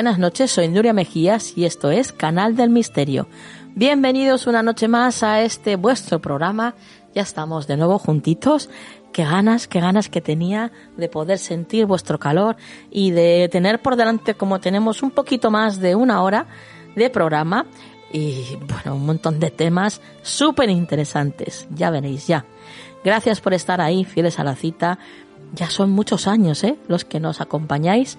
Buenas noches, soy Nuria Mejías y esto es Canal del Misterio. Bienvenidos una noche más a este vuestro programa. Ya estamos de nuevo juntitos. Qué ganas, qué ganas que tenía de poder sentir vuestro calor y de tener por delante, como tenemos un poquito más de una hora de programa y bueno, un montón de temas súper interesantes. Ya veréis, ya. Gracias por estar ahí, fieles a la cita. Ya son muchos años, ¿eh? Los que nos acompañáis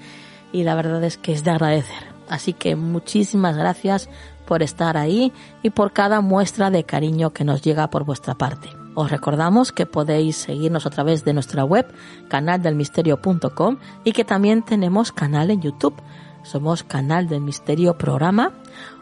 y la verdad es que es de agradecer. Así que muchísimas gracias por estar ahí y por cada muestra de cariño que nos llega por vuestra parte. Os recordamos que podéis seguirnos a través de nuestra web canaldelmisterio.com y que también tenemos canal en YouTube. Somos Canal del Misterio Programa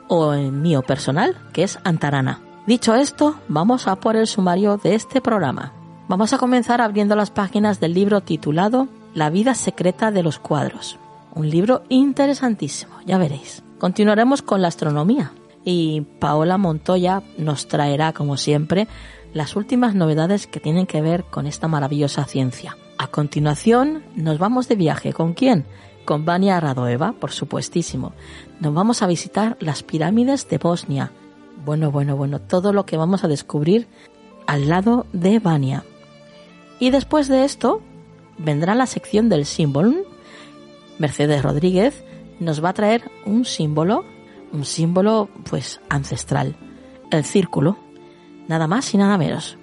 o en mío personal, que es Antarana. Dicho esto, vamos a por el sumario de este programa. Vamos a comenzar abriendo las páginas del libro titulado La vida secreta de los cuadros. Un libro interesantísimo, ya veréis. Continuaremos con la astronomía y Paola Montoya nos traerá, como siempre, las últimas novedades que tienen que ver con esta maravillosa ciencia. A continuación, nos vamos de viaje. ¿Con quién? Con Vania Radoeva, por supuestísimo. Nos vamos a visitar las pirámides de Bosnia. Bueno, bueno, bueno, todo lo que vamos a descubrir al lado de Vania. Y después de esto, vendrá la sección del símbolo Mercedes Rodríguez nos va a traer un símbolo, un símbolo pues ancestral, el círculo, nada más y nada menos.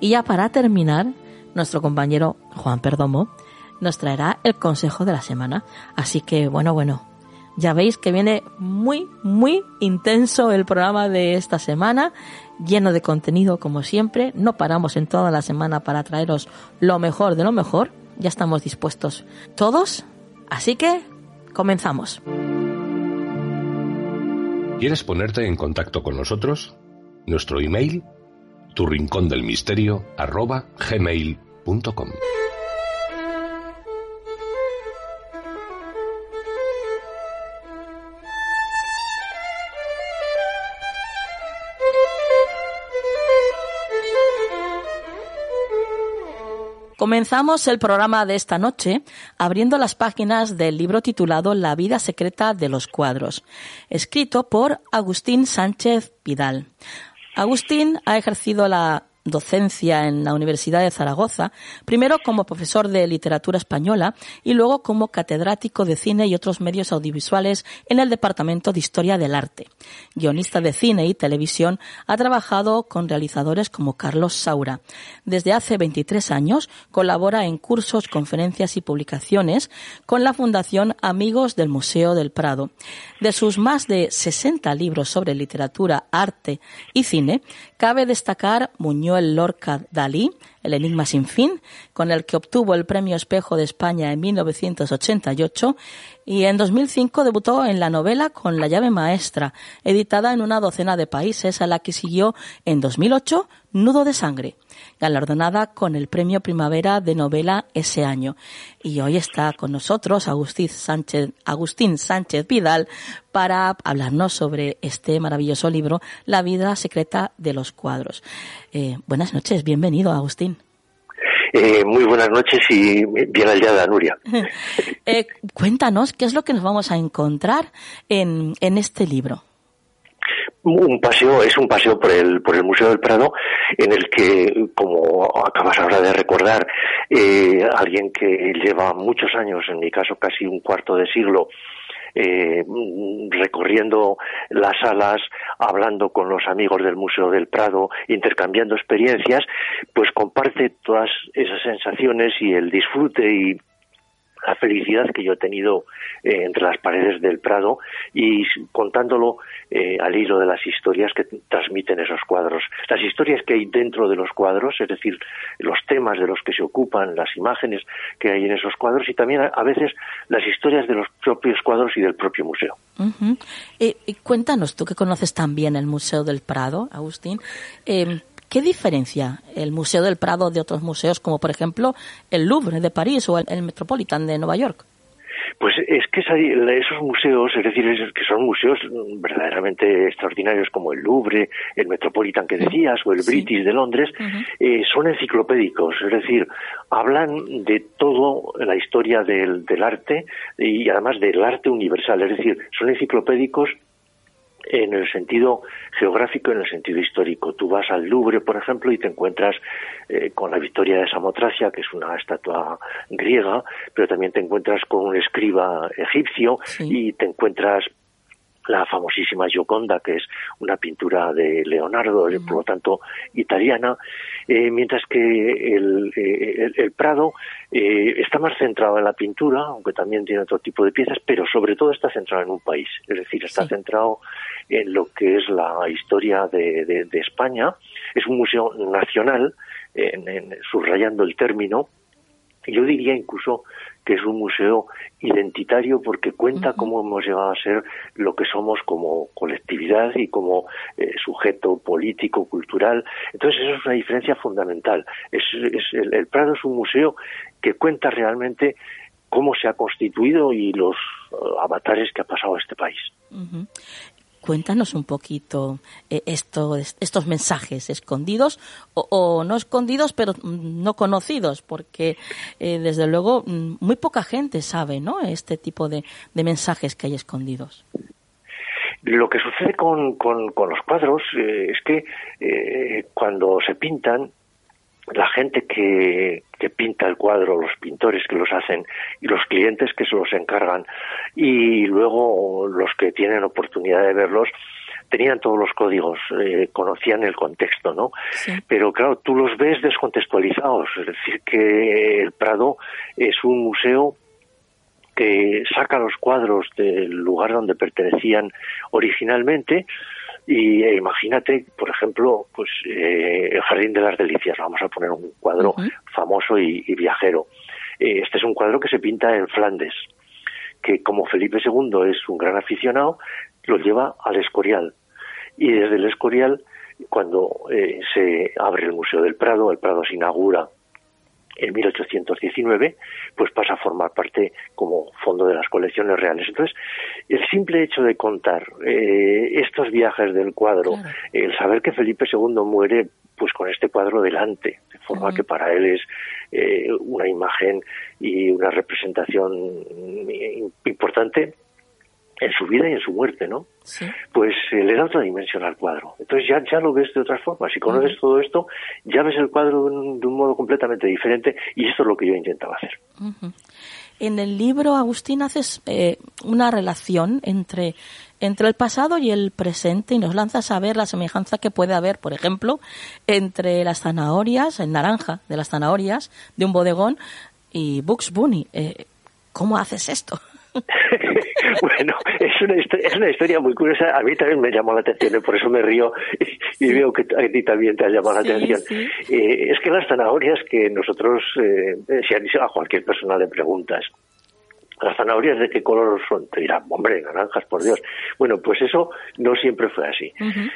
Y ya para terminar, nuestro compañero Juan Perdomo nos traerá el consejo de la semana. Así que bueno, bueno, ya veis que viene muy, muy intenso el programa de esta semana, lleno de contenido como siempre. No paramos en toda la semana para traeros lo mejor de lo mejor. Ya estamos dispuestos todos Así que, comenzamos. ¿Quieres ponerte en contacto con nosotros? Nuestro email, tu rincón del misterio, arroba gmail.com. Comenzamos el programa de esta noche abriendo las páginas del libro titulado La vida secreta de los cuadros, escrito por Agustín Sánchez Vidal. Agustín ha ejercido la docencia en la Universidad de Zaragoza, primero como profesor de literatura española y luego como catedrático de cine y otros medios audiovisuales en el Departamento de Historia del Arte. Guionista de cine y televisión, ha trabajado con realizadores como Carlos Saura. Desde hace 23 años colabora en cursos, conferencias y publicaciones con la Fundación Amigos del Museo del Prado. De sus más de 60 libros sobre literatura, arte y cine, cabe destacar Muñoz Lorca Dalí, El Enigma sin fin, con el que obtuvo el Premio Espejo de España en 1988 y en 2005 debutó en la novela con La llave maestra, editada en una docena de países, a la que siguió en 2008 Nudo de sangre, galardonada con el Premio Primavera de Novela ese año. Y hoy está con nosotros Agustín Sánchez, Agustín Sánchez Vidal para hablarnos sobre este maravilloso libro, La vida secreta de los cuadros. Eh, buenas noches, bienvenido Agustín. Eh, muy buenas noches y bien hallada, Nuria. Eh, cuéntanos qué es lo que nos vamos a encontrar en, en este libro un paseo es un paseo por el por el Museo del Prado en el que como acabas ahora de recordar eh, alguien que lleva muchos años en mi caso casi un cuarto de siglo eh, recorriendo las salas, hablando con los amigos del Museo del Prado, intercambiando experiencias, pues comparte todas esas sensaciones y el disfrute y la felicidad que yo he tenido eh, entre las paredes del Prado y contándolo eh, al hilo de las historias que transmiten esos cuadros. Las historias que hay dentro de los cuadros, es decir, los temas de los que se ocupan, las imágenes que hay en esos cuadros y también a, veces las historias de los propios cuadros y del propio museo. Eh, cuéntanos, tú que conoces también el Museo del Prado, Agustín, ¿Qué diferencia el Museo del Prado de otros museos, como por ejemplo el Louvre de París o el, Metropolitan de Nueva York? Pues es que esos museos, es decir, que son museos verdaderamente extraordinarios como el Louvre, el Metropolitan que decías o el British de Londres, eh, son enciclopédicos, es decir, hablan de todo la historia del, del arte y además del arte universal, es decir, son enciclopédicos en el sentido geográfico y en el sentido histórico. Tú vas al Louvre, por ejemplo, y te encuentras eh, con la Victoria de Samotracia, que es una estatua griega, pero también te encuentras con un escriba egipcio y te encuentras la famosísima Gioconda, que es una pintura de Leonardo, por lo tanto italiana, eh, mientras que el, eh, Prado eh, está más centrado en la pintura, aunque también tiene otro tipo de piezas, pero sobre todo está centrado en un país, es decir, está centrado en lo que es la historia de, España. Es un museo nacional, subrayando el término, yo diría incluso que es un museo identitario porque cuenta cómo hemos llegado a ser lo que somos como colectividad y como eh, sujeto político, cultural. Entonces, eso es una diferencia fundamental. Es, el, Prado es un museo que cuenta realmente cómo se ha constituido y los eh, avatares que ha pasado a este país. Cuéntanos un poquito eh, estos mensajes escondidos o, no escondidos, pero no conocidos, porque eh, desde luego mm, muy poca gente sabe ¿no? este tipo de, mensajes que hay escondidos. Lo que sucede con, los cuadros eh, es que cuando se pintan, la gente que, pinta el cuadro, los pintores que los hacen y los clientes que se los encargan. Y luego los que tienen oportunidad de verlos tenían todos los códigos, eh, conocían el contexto, ¿no? Pero claro, tú los ves descontextualizados, es decir, que el Prado es un museo que saca los cuadros del lugar donde pertenecían originalmente, y eh, imagínate, por ejemplo, pues eh, el Jardín de las Delicias, vamos a poner un cuadro famoso y, viajero. Eh, este es un cuadro que se pinta en Flandes, que como Felipe II es un gran aficionado, lo lleva al Escorial. Y desde el Escorial, cuando se abre el Museo del Prado, el Prado se inaugura en 1819, pues pasa a formar parte como fondo de las colecciones reales. Entonces, el simple hecho de contar eh, estos viajes del cuadro, el saber que Felipe II muere pues con este cuadro delante, de forma que para él es eh, una imagen y una representación importante en su vida y en su muerte, ¿no? Pues eh, le da otra dimensión al cuadro. Entonces ya, ya lo ves de otra forma. Si conoces todo esto, ya ves el cuadro de un, modo completamente diferente y esto es lo que yo intentaba hacer. En el libro, Agustín, haces eh, una relación entre, entre el pasado y el presente y nos lanzas a ver la semejanza que puede haber, por ejemplo, entre las zanahorias, el naranja de las zanahorias de un bodegón y Bugs Bunny. Eh, ¿Cómo haces esto? bueno, es una, es una historia muy curiosa. A mí también me llamó la atención, y por eso me río y, veo que a ti también te ha llamado la atención. Eh, es que las zanahorias que nosotros, eh, si a cualquier persona le preguntas, las zanahorias de qué color son, te dirán, hombre, naranjas, por Dios. Bueno, pues eso no siempre fue así.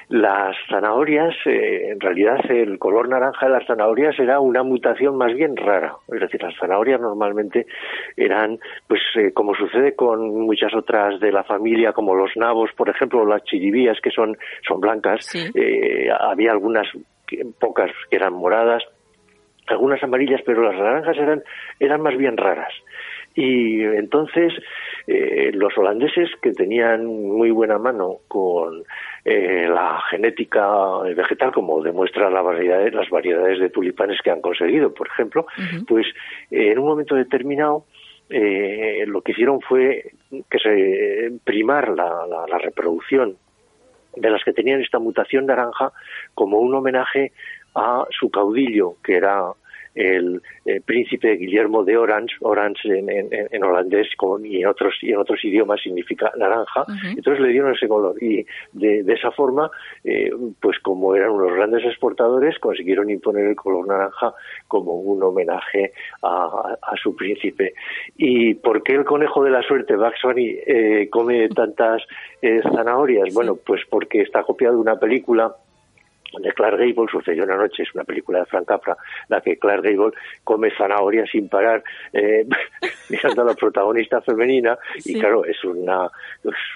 Las zanahorias, eh, en realidad el color naranja de las zanahorias era una mutación más bien rara. Es decir, las zanahorias normalmente eran, pues eh, como sucede con muchas otras de la familia, como los nabos, por ejemplo, las chiribías, que son, son blancas, eh, había algunas, pocas que eran moradas, algunas amarillas, pero las naranjas eran, eran más bien raras. Y entonces eh, los holandeses que tenían muy buena mano con eh, la genética vegetal, como demuestra la variedad, las variedades de tulipanes que han conseguido, por ejemplo, pues eh, en un momento determinado lo que hicieron fue que se primar la, la reproducción de las que tenían esta mutación naranja como un homenaje a su caudillo, que era el, príncipe Guillermo de Orange, Orange en, holandés y, en otros, y en otros idiomas significa naranja, entonces le dieron ese color y de, esa forma, eh, pues como eran unos grandes exportadores, consiguieron imponer el color naranja como un homenaje a, su príncipe. ¿Y por qué el conejo de la suerte, Bugs Bunny, eh, come tantas eh, zanahorias? Bueno, pues porque está copiado de una película de Clark Gable sucedió una noche, es una película de Frank Capra, la que Clark Gable come zanahoria sin parar, eh, mirando a la protagonista femenina, y claro, es una,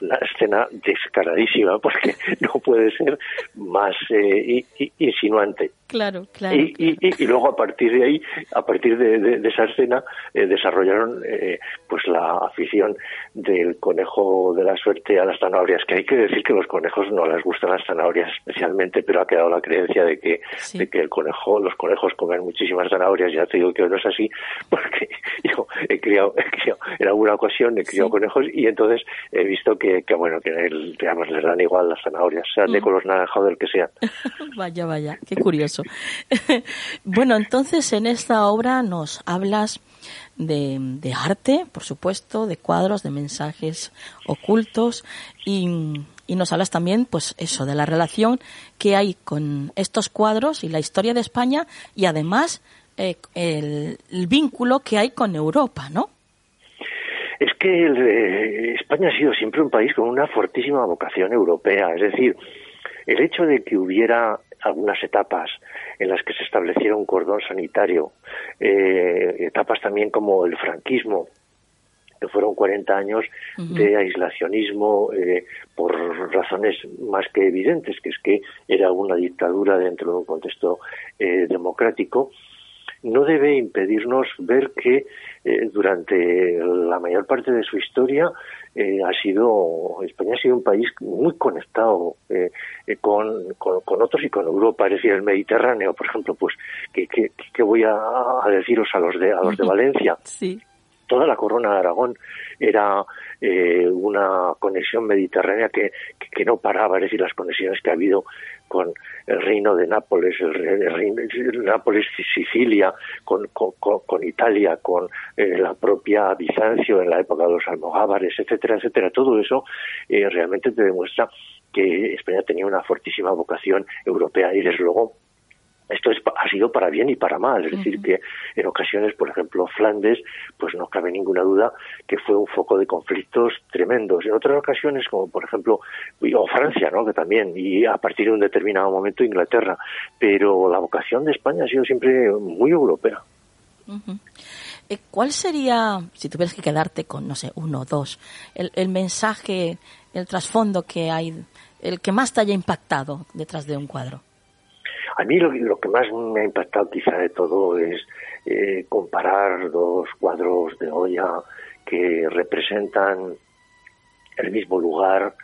una escena descaradísima, porque no puede ser más eh, insinuante. Claro, claro. Y, y, luego a partir de ahí, a partir de, esa escena, eh, desarrollaron eh, pues la afición del conejo de la suerte a las zanahorias, que hay que decir que los conejos no les gustan las zanahorias especialmente, pero ha quedado la creencia de que, de que el conejo, los conejos comen muchísimas zanahorias, ya te digo que no es así, porque yo he criado, en alguna ocasión he criado conejos y entonces he visto que, que bueno, que digamos, les dan igual las zanahorias, sean de mm. color naranja o del que sean. vaya, vaya, qué curioso. bueno, entonces en esta obra nos hablas de, arte, por supuesto, de cuadros, de mensajes ocultos y, nos hablas también, pues eso, de la relación que hay con estos cuadros y la historia de España y además eh, el, vínculo que hay con Europa, ¿no? Es que eh, España ha sido siempre un país con una fortísima vocación europea, es decir, el hecho de que hubiera algunas etapas en las que se estableciera un cordón sanitario, eh, etapas también como el franquismo, que fueron 40 años de aislacionismo eh, por razones más que evidentes, que es que era una dictadura dentro de un contexto eh, democrático, no debe impedirnos ver que durante la mayor parte de su historia eh, ha sido España ha sido un país muy conectado eh, eh, con, con, otros y con Europa, es decir, el Mediterráneo, por ejemplo, pues que, que, voy a, deciros a los de a los de Valencia. Sí. Toda la corona de Aragón era una conexión mediterránea que, que, no paraba, es decir, las conexiones que ha habido con el reino de Nápoles, el, reino de Nápoles, Sicilia, con, con, Italia, con eh, la propia Bizancio en la época de los almogávares, etcétera, etcétera. Todo eso eh, realmente te demuestra que España tenía una fortísima vocación europea y desde luego esto ha sido para bien y para mal, es decir, que en ocasiones, por ejemplo, Flandes, pues no cabe ninguna duda que fue un foco de conflictos tremendos. En otras ocasiones, como por ejemplo, o Francia, ¿no? que también, y a partir de un determinado momento Inglaterra, pero la vocación de España ha sido siempre muy europea. Eh, ¿Cuál sería, si tuvieras que quedarte con, no sé, uno o dos, el, el mensaje, el trasfondo que hay, el que más te haya impactado detrás de un cuadro? A mí lo, que más me ha impactado quizá de todo es eh, comparar dos cuadros de Goya que representan el mismo lugar,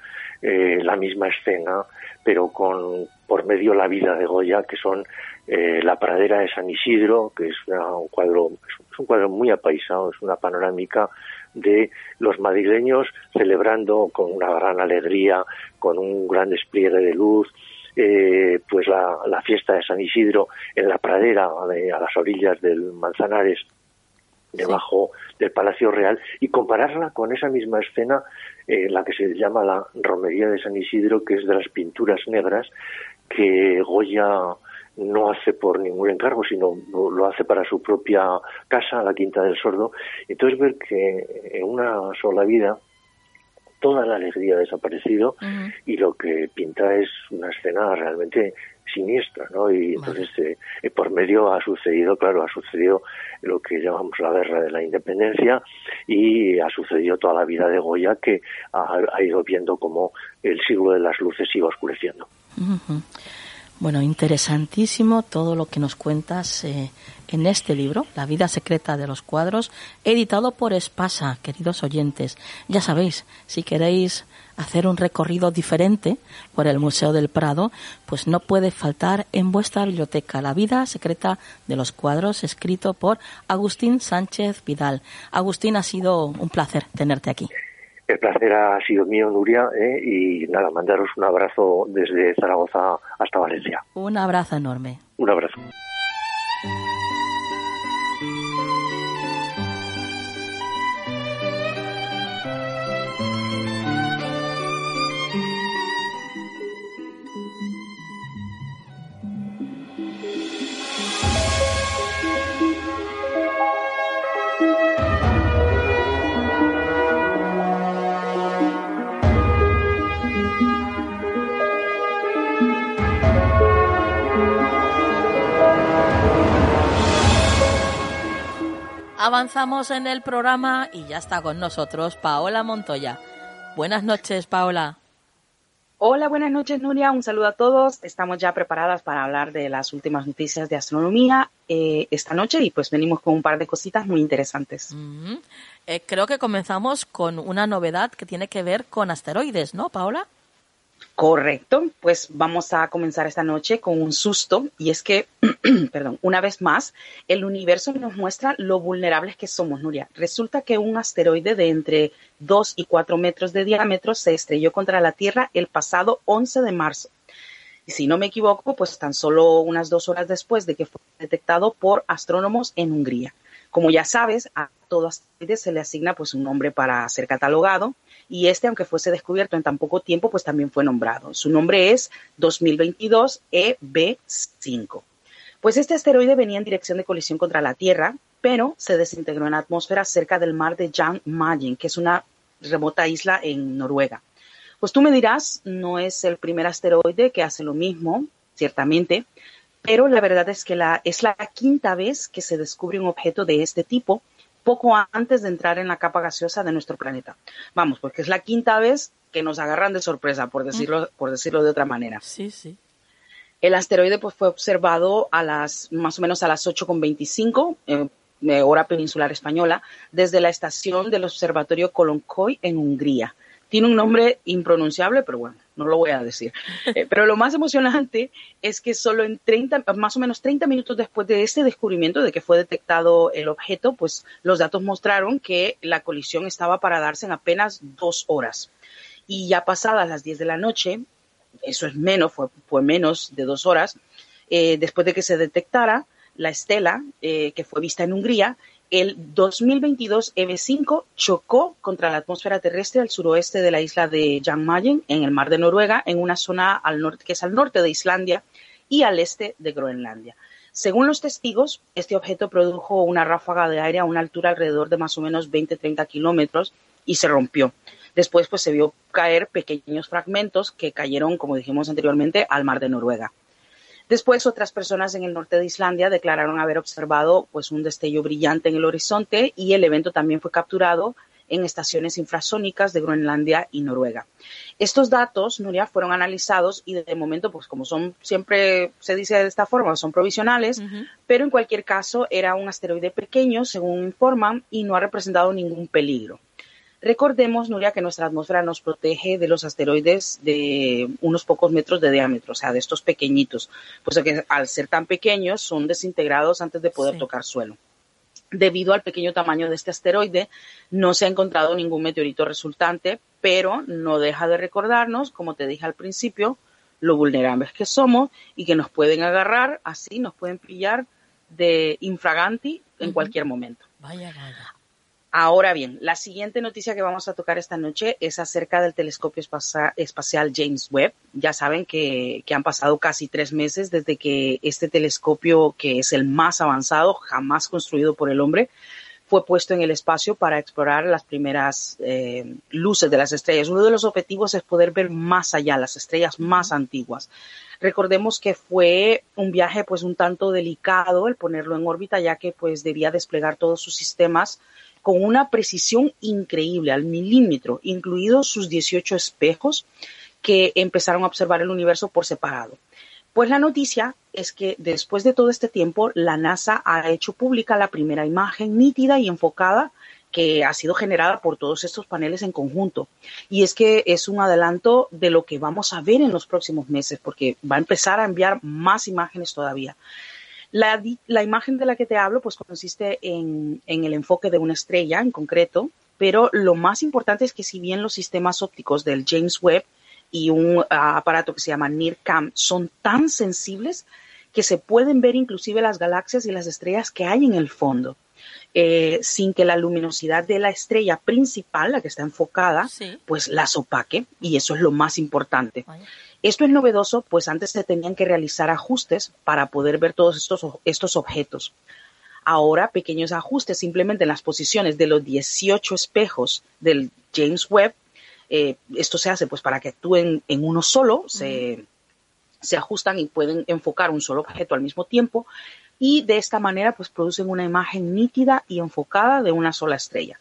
eh, la misma escena, pero con por medio la vida de Goya, que son eh, la pradera de San Isidro, que es un cuadro es un cuadro muy apaisado, es una panorámica de los madrileños celebrando con una gran alegría, con un gran despliegue de luz, eh, pues la, fiesta de San Isidro en la pradera a las orillas del Manzanares debajo del Palacio Real y compararla con esa misma escena eh, la que se llama la Romería de San Isidro que es de las pinturas negras que Goya no hace por ningún encargo, sino lo hace para su propia casa, la Quinta del Sordo. Entonces ver que en una sola vida toda la alegría ha desaparecido y lo que pinta es una escena realmente siniestra, ¿no? Y entonces eh, eh, por medio ha sucedido, claro, ha sucedido lo que llamamos la guerra de la independencia y ha sucedido toda la vida de Goya que ha, ido viendo como el siglo de las luces iba oscureciendo. Bueno, interesantísimo todo lo que nos cuentas eh, en este libro, La vida secreta de los cuadros, editado por Espasa, queridos oyentes. Ya sabéis, si queréis hacer un recorrido diferente por el Museo del Prado, pues no puede faltar en vuestra biblioteca La vida secreta de los cuadros, escrito por Agustín Sánchez Vidal. Agustín, ha sido un placer tenerte aquí. El placer ha sido mío, Nuria, ¿eh? y nada, mandaros un abrazo desde Zaragoza hasta Valencia. Un abrazo enorme. Un abrazo. Avanzamos en el programa y ya está con nosotros Paola Montoya. Buenas noches, Paola. Hola, buenas noches, Nuria. Un saludo a todos. Estamos ya preparadas para hablar de las últimas noticias de astronomía eh, esta noche y pues venimos con un par de cositas muy interesantes. Eh, creo que comenzamos con una novedad que tiene que ver con asteroides, ¿no, Paola? Correcto, pues vamos a comenzar esta noche con un susto y es que, perdón, una vez más, el universo nos muestra lo vulnerables que somos, Nuria. Resulta que un asteroide de entre 2 y 4 metros de diámetro se estrelló contra la Tierra el pasado 11 de marzo. Y si no me equivoco, pues tan solo unas dos horas después de que fue detectado por astrónomos en Hungría. Como ya sabes, a todo asteroide se le asigna pues un nombre para ser catalogado y este, aunque fuese descubierto en tan poco tiempo, pues también fue nombrado. Su nombre es 2022 EB5. Pues este asteroide venía en dirección de colisión contra la Tierra, pero se desintegró en la atmósfera cerca del mar de Jan Mayen, que es una remota isla en Noruega. Pues tú me dirás, no es el primer asteroide que hace lo mismo, ciertamente, pero la verdad es que la, es la quinta vez que se descubre un objeto de este tipo poco antes de entrar en la capa gaseosa de nuestro planeta. Vamos, porque es la quinta vez que nos agarran de sorpresa, por decirlo, por decirlo de otra manera. Sí, sí. El asteroide pues, fue observado a las más o menos a las 8.25 eh, hora peninsular española desde la estación del observatorio Kolonkoy en Hungría. Tiene un nombre impronunciable, pero bueno, no lo voy a decir. Eh, pero lo más emocionante es que solo en 30, más o menos 30 minutos después de este descubrimiento, de que fue detectado el objeto, pues los datos mostraron que la colisión estaba para darse en apenas dos horas. Y ya pasadas las 10 de la noche, eso es menos, fue, fue menos de dos horas, eh, después de que se detectara la estela eh, que fue vista en Hungría, el 2022 EB5 chocó contra la atmósfera terrestre al suroeste de la isla de Jan Mayen, en el mar de Noruega, en una zona que es al norte de Islandia y al este de Groenlandia. Según los testigos, este objeto produjo una ráfaga de aire a una altura alrededor de más o menos 20-30 kilómetros y se rompió. Después pues, se vio caer pequeños fragmentos que cayeron, como dijimos anteriormente, al mar de Noruega. Después, otras personas en el norte de Islandia declararon haber observado pues, un destello brillante en el horizonte y el evento también fue capturado en estaciones infrasónicas de Groenlandia y Noruega. Estos datos, Nuria, fueron analizados y de momento, pues como son siempre se dice de esta forma, son provisionales, pero en cualquier caso era un asteroide pequeño, según informan, y no ha representado ningún peligro. Recordemos, Nuria, que nuestra atmósfera nos protege de los asteroides de unos pocos metros de diámetro, o sea, de estos pequeñitos, pues que al ser tan pequeños son desintegrados antes de poder tocar suelo. Debido al pequeño tamaño de este asteroide, no se ha encontrado ningún meteorito resultante, pero no deja de recordarnos, como te dije al principio, lo vulnerables que somos y que nos pueden agarrar, así nos pueden pillar de infraganti en cualquier momento. Vaya, vaya. Ahora bien, la siguiente noticia que vamos a tocar esta noche es acerca del telescopio espacial James Webb. Ya saben que, han pasado casi tres meses desde que este telescopio, que es el más avanzado jamás construido por el hombre, fue puesto en el espacio para explorar las primeras eh, luces de las estrellas. Uno de los objetivos es poder ver más allá, las estrellas más antiguas. Recordemos que fue un viaje pues un tanto delicado el ponerlo en órbita, ya que pues debía desplegar todos sus sistemas con una precisión increíble, al milímetro, incluidos sus 18 espejos que empezaron a observar el universo por separado. Pues la noticia es que después de todo este tiempo, la NASA ha hecho pública la primera imagen nítida y enfocada que ha sido generada por todos estos paneles en conjunto. Y es que es un adelanto de lo que vamos a ver en los próximos meses, porque va a empezar a enviar más imágenes todavía. La, imagen de la que te hablo, pues consiste en, el enfoque de una estrella en concreto, pero lo más importante es que si bien los sistemas ópticos del James Webb y un ah, aparato que se llama NIRCam son tan sensibles que se pueden ver inclusive las galaxias y las estrellas que hay en el fondo. Eh, sin que la luminosidad de la estrella principal, la que está enfocada, pues las opaque y eso es lo más importante. Esto es novedoso, pues antes se tenían que realizar ajustes para poder ver todos estos, estos objetos. Ahora, pequeños ajustes simplemente en las posiciones de los 18 espejos del James Webb. Eh, esto se hace pues para que actúen en uno solo, se, se ajustan y pueden enfocar un solo objeto al mismo tiempo y de esta manera pues producen una imagen nítida y enfocada de una sola estrella.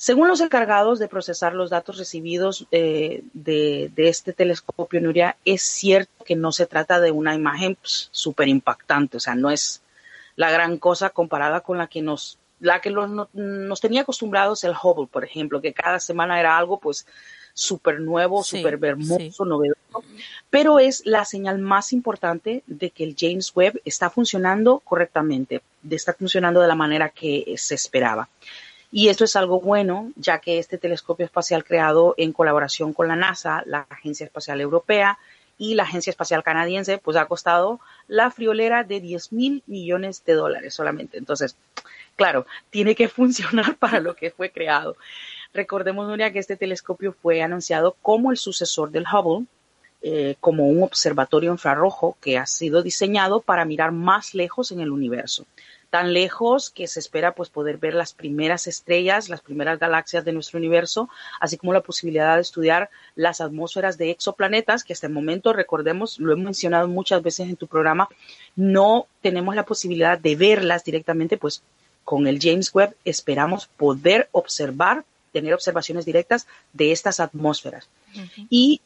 Según los encargados de procesar los datos recibidos eh, de, este telescopio Nuria, es cierto que no se trata de una imagen súper pues, impactante, o sea, no es la gran cosa comparada con la que nos la que nos tenía acostumbrados el Hubble, por ejemplo, que cada semana era algo pues súper nuevo, súper hermoso, novedoso, pero es la señal más importante de que el James Webb está funcionando correctamente, de está funcionando de la manera que se esperaba. Y esto es algo bueno, ya que este telescopio espacial creado en colaboración con la NASA, la Agencia Espacial Europea y la Agencia Espacial Canadiense, pues ha costado la friolera de 10 mil millones de dólares solamente. Entonces, claro, tiene que funcionar para lo que fue creado. Recordemos, Nuria, que este telescopio fue anunciado como el sucesor del Hubble, eh, como un observatorio infrarrojo que ha sido diseñado para mirar más lejos en el universo. Tan lejos que se espera pues, poder ver las primeras estrellas, las primeras galaxias de nuestro universo, así como la posibilidad de estudiar las atmósferas de exoplanetas, que hasta el momento, recordemos, lo he mencionado muchas veces en tu programa, no tenemos la posibilidad de verlas directamente, pues con el James Webb esperamos poder observar tener observaciones directas de estas atmósferas. Y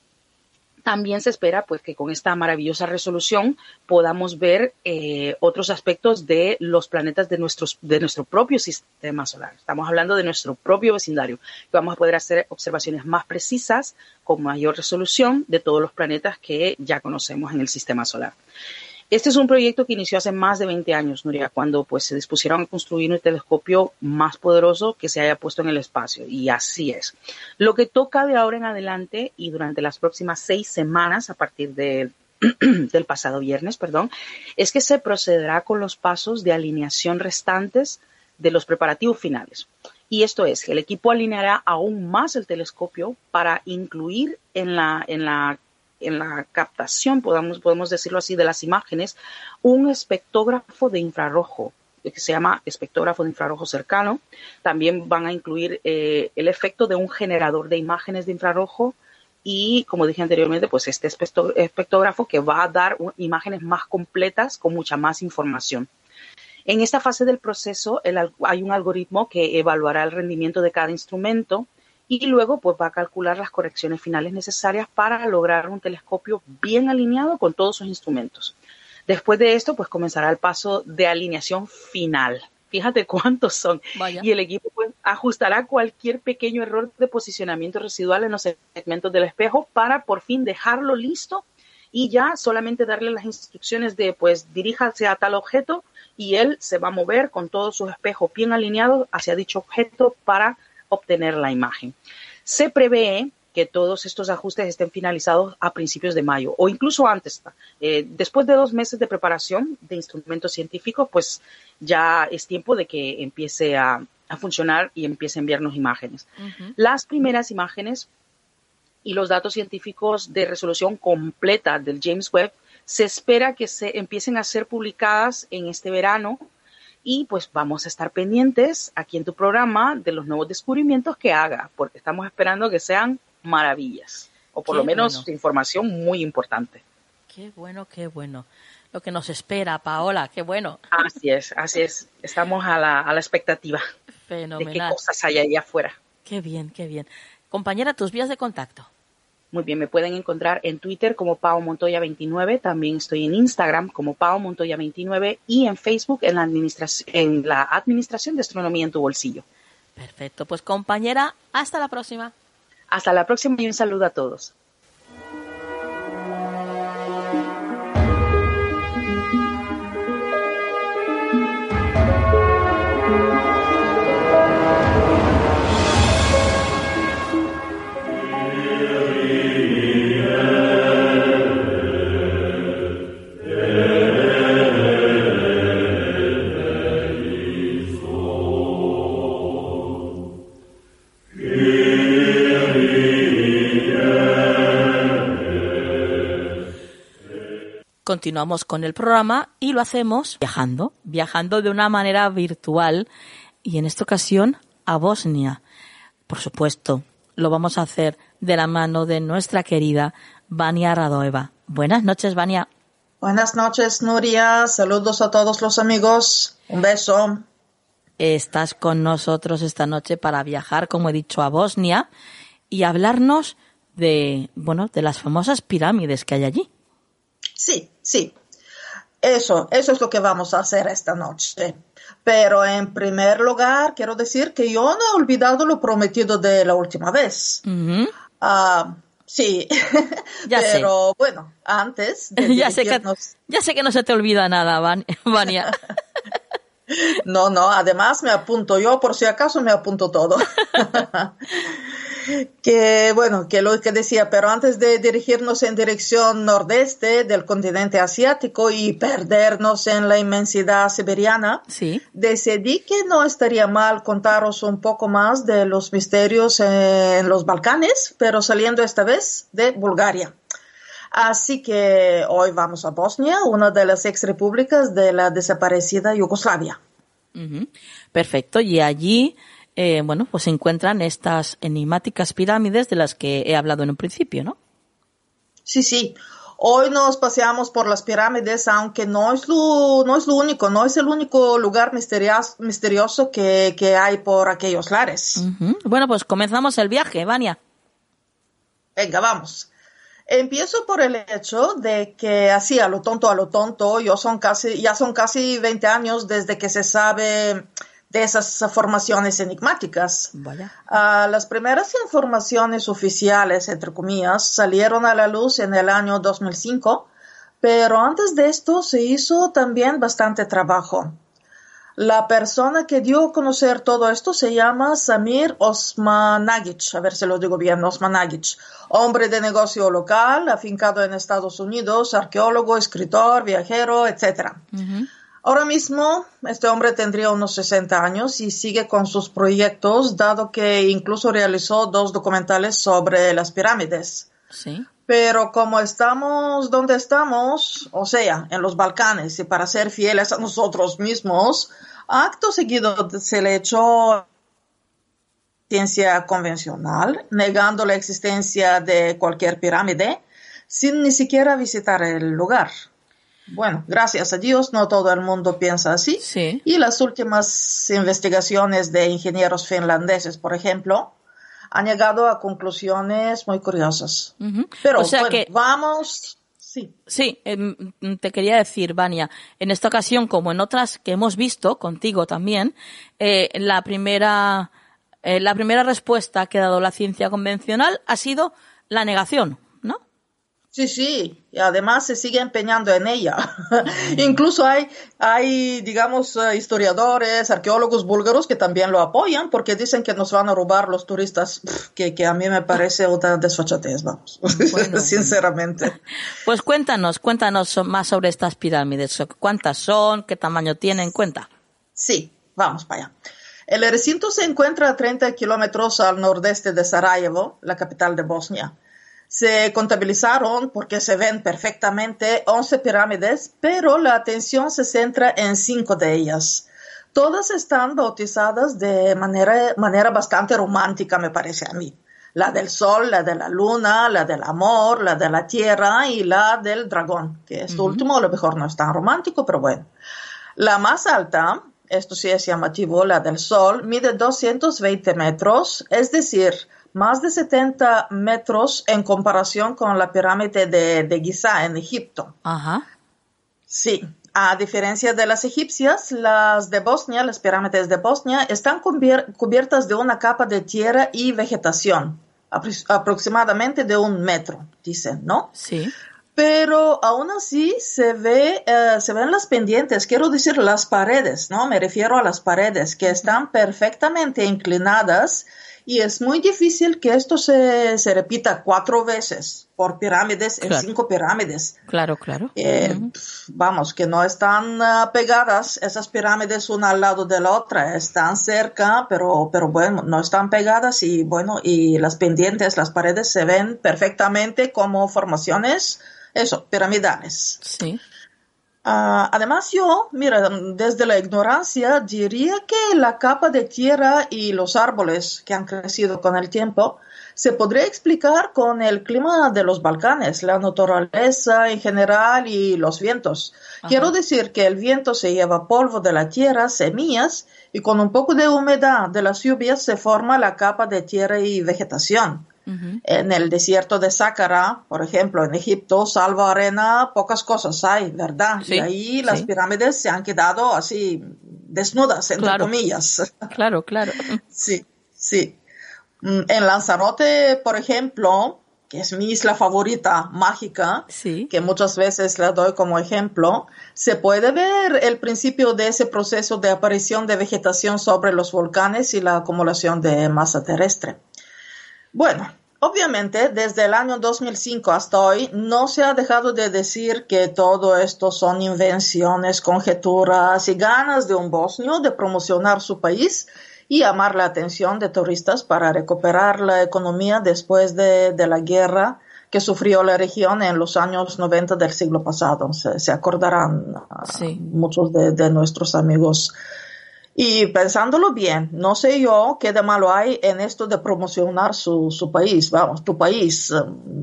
también se espera pues que con esta maravillosa resolución podamos ver eh, otros aspectos de los planetas de, nuestros, de nuestro propio sistema solar. Estamos hablando de nuestro propio vecindario. Vamos a poder hacer observaciones más precisas, con mayor resolución de todos los planetas que ya conocemos en el sistema solar. Este es un proyecto que inició hace más de 20 años, Nuria, cuando pues se dispusieron a construir un telescopio más poderoso que se haya puesto en el espacio. Y así es. Lo que toca de ahora en adelante y durante las próximas seis semanas, a partir del pasado viernes, perdón, es que se procederá con los pasos de alineación restantes de los preparativos finales. Y esto es, el equipo alineará aún más el telescopio para incluir en la, en la en la captación, podemos, decirlo así, de las imágenes, un espectógrafo de infrarrojo que se llama espectógrafo de infrarrojo cercano. También van a incluir eh, el efecto de un generador de imágenes de infrarrojo y, como dije anteriormente, pues este espectógrafo que va a dar imágenes más completas con mucha más información. En esta fase del proceso hay un algoritmo que evaluará el rendimiento de cada instrumento y luego pues va a calcular las correcciones finales necesarias para lograr un telescopio bien alineado con todos sus instrumentos. Después de esto pues comenzará el paso de alineación final. Fíjate cuántos son. Y el equipo pues, ajustará cualquier pequeño error de posicionamiento residual en los segmentos del espejo para por fin dejarlo listo y ya solamente darle las instrucciones de pues diríjase a tal objeto y él se va a mover con todos sus espejos bien alineados hacia dicho objeto para obtener la imagen. Se prevé que todos estos ajustes estén finalizados a principios de mayo o incluso antes. Eh, después de dos meses de preparación de instrumentos científicos, pues ya es tiempo de que empiece a, funcionar y empiece a enviarnos imágenes. Las primeras imágenes y los datos científicos de resolución completa del James Webb se espera que se empiecen a ser publicadas en este verano y pues vamos a estar pendientes aquí en tu programa de los nuevos descubrimientos que haga, porque estamos esperando que sean maravillas, o por lo menos información muy importante. Qué bueno, qué bueno. Lo que nos espera, Paola, qué bueno. Así es, así es. Estamos a la, a la expectativa Fenomenal. de qué cosas hay ahí afuera. Qué bien, qué bien. Compañera, tus vías de contacto. Muy bien, me pueden encontrar en Twitter como Pau Montoya 29, también estoy en Instagram como Pau Montoya 29 y en Facebook en la, administración, en la Administración de Astronomía en tu bolsillo. Perfecto, pues compañera, hasta la próxima. Hasta la próxima y un saludo a todos. Continuamos con el programa y lo hacemos viajando, viajando de una manera virtual y en esta ocasión a Bosnia. Por supuesto, lo vamos a hacer de la mano de nuestra querida Vania Radoeva. Buenas noches, Vania. Buenas noches, Nuria. Saludos a todos los amigos. Un beso. Estás con nosotros esta noche para viajar, como he dicho, a Bosnia y hablarnos de, bueno, de las famosas pirámides que hay allí. Sí, sí. Eso, eso es lo que vamos a hacer esta noche. Pero en primer lugar, quiero decir que yo no he olvidado lo prometido de la última vez. Ah, sí, ya pero bueno, antes de ya, sé que, ya sé que no se te olvida nada, Vania. no, no, además me apunto yo, por si acaso me apunto todo. que bueno, que lo que decía, pero antes de dirigirnos en dirección nordeste del continente asiático y perdernos en la inmensidad siberiana, decidí que no estaría mal contaros un poco más de los misterios en los Balcanes, pero saliendo esta vez de Bulgaria. Así que hoy vamos a Bosnia, una de las ex repúblicas de la desaparecida Yugoslavia. Perfecto, y allí eh, bueno, pues se encuentran estas enigmáticas pirámides de las que he hablado en un principio, ¿no? Sí, sí. Hoy nos paseamos por las pirámides, aunque no es lo, no es lo único, no es el único lugar misterioso, misterioso que, que hay por aquellos lares. Bueno, pues comenzamos el viaje, Vania. Venga, vamos. Empiezo por el hecho de que así a lo tonto, a lo tonto, yo son casi, ya son casi 20 años desde que se sabe de esas formaciones enigmáticas. Ah, las primeras informaciones oficiales, entre comillas, salieron a la luz en el año 2005, pero antes de esto se hizo también bastante trabajo. La persona que dio a conocer todo esto se llama Samir Osmanagic, a ver si lo digo bien, Osmanagic, hombre de negocio local, afincado en Estados Unidos, arqueólogo, escritor, viajero, etc. Ahora mismo este hombre tendría unos 60 años y sigue con sus proyectos, dado que incluso realizó dos documentales sobre las pirámides. Sí. Pero como estamos donde estamos, o sea, en los Balcanes, y para ser fieles a nosotros mismos, acto seguido se le echó ciencia convencional, negando la existencia de cualquier pirámide, sin ni siquiera visitar el lugar. Bueno, gracias a Dios, no todo el mundo piensa así. Sí. Y las últimas investigaciones de ingenieros finlandeses, por ejemplo, han llegado a conclusiones muy curiosas. Pero o sea que vamos. Sí. Sí, em, te quería decir, Vania, en esta ocasión, como en otras que hemos visto contigo también, eh, la primera, eh, la primera respuesta que ha dado la ciencia convencional ha sido la negación. Sí, sí, y además se sigue empeñando en ella. Incluso hay, hay, digamos, eh, historiadores, arqueólogos búlgaros que también lo apoyan porque dicen que nos van a robar los turistas, que, que a mí me parece otra desfachatez, vamos, sinceramente. Pues cuéntanos, cuéntanos más sobre estas pirámides. ¿Cuántas son? ¿Qué tamaño tienen? Cuenta. Sí, vamos para allá. El recinto se encuentra a 30 kilómetros al nordeste de Sarajevo, la capital de Bosnia. Se contabilizaron, porque se ven perfectamente, 11 pirámides, pero la atención se centra en cinco de ellas. Todas están bautizadas de manera, manera bastante romántica, me parece a mí. La del sol, la de la luna, la del amor, la de la tierra y la del dragón, que esto último a lo mejor no es tan romántico, pero bueno. La más alta, esto sí es llamativo, la del sol, mide 220 metros, es decir, más de 70 metros en comparación con la pirámide de, de Giza en Egipto. Ajá. Sí, a diferencia de las egipcias, las de Bosnia, las pirámides de Bosnia, están cubiertas de una capa de tierra y vegetación, aproximadamente de un metro, dicen, ¿no? Sí. Pero aún así se ve, eh, se ven las pendientes, quiero decir las paredes, ¿no? Me refiero a las paredes que están perfectamente inclinadas y es muy difícil que esto se, se repita cuatro veces por pirámides en cinco pirámides. Claro, claro. Eh, vamos, que no están ah, pegadas esas pirámides una al lado de la otra, están cerca, pero, pero bueno, no están pegadas y bueno, y las pendientes, las paredes se ven perfectamente como formaciones, eso, piramidales. Sí. Ah, además, yo, mira, desde la ignorancia diría que la capa de tierra y los árboles que han crecido con el tiempo se podría explicar con el clima de los Balcanes, la naturaleza en general y los vientos. Quiero decir que el viento se lleva polvo de la tierra, semillas, y con un poco de humedad de las lluvias se forma la capa de tierra y vegetación. En el desierto de Sácara, por ejemplo, en Egipto, salvo arena, pocas cosas hay, ¿verdad? y ahí las pirámides se han quedado así desnudas, entre comillas. Claro, claro. Sí, sí. Mm, en Lanzarote, por ejemplo, que es mi isla favorita, mágica, que muchas veces la doy como ejemplo, se puede ver el principio de ese proceso de aparición de vegetación sobre los volcanes y la acumulación de masa terrestre. Bueno, obviamente desde el año 2005 hasta hoy no se ha dejado de decir que todo esto son invenciones, conjeturas y ganas de un bosnio de promocionar su país y llamar la atención de turistas para recuperar la economía después de, la guerra que sufrió la región en los años 90 del siglo pasado. Se, acordarán muchos de, de, nuestros amigos y pensándolo bien, no sé yo qué de malo hay en esto de promocionar su, su país, vamos, tu país.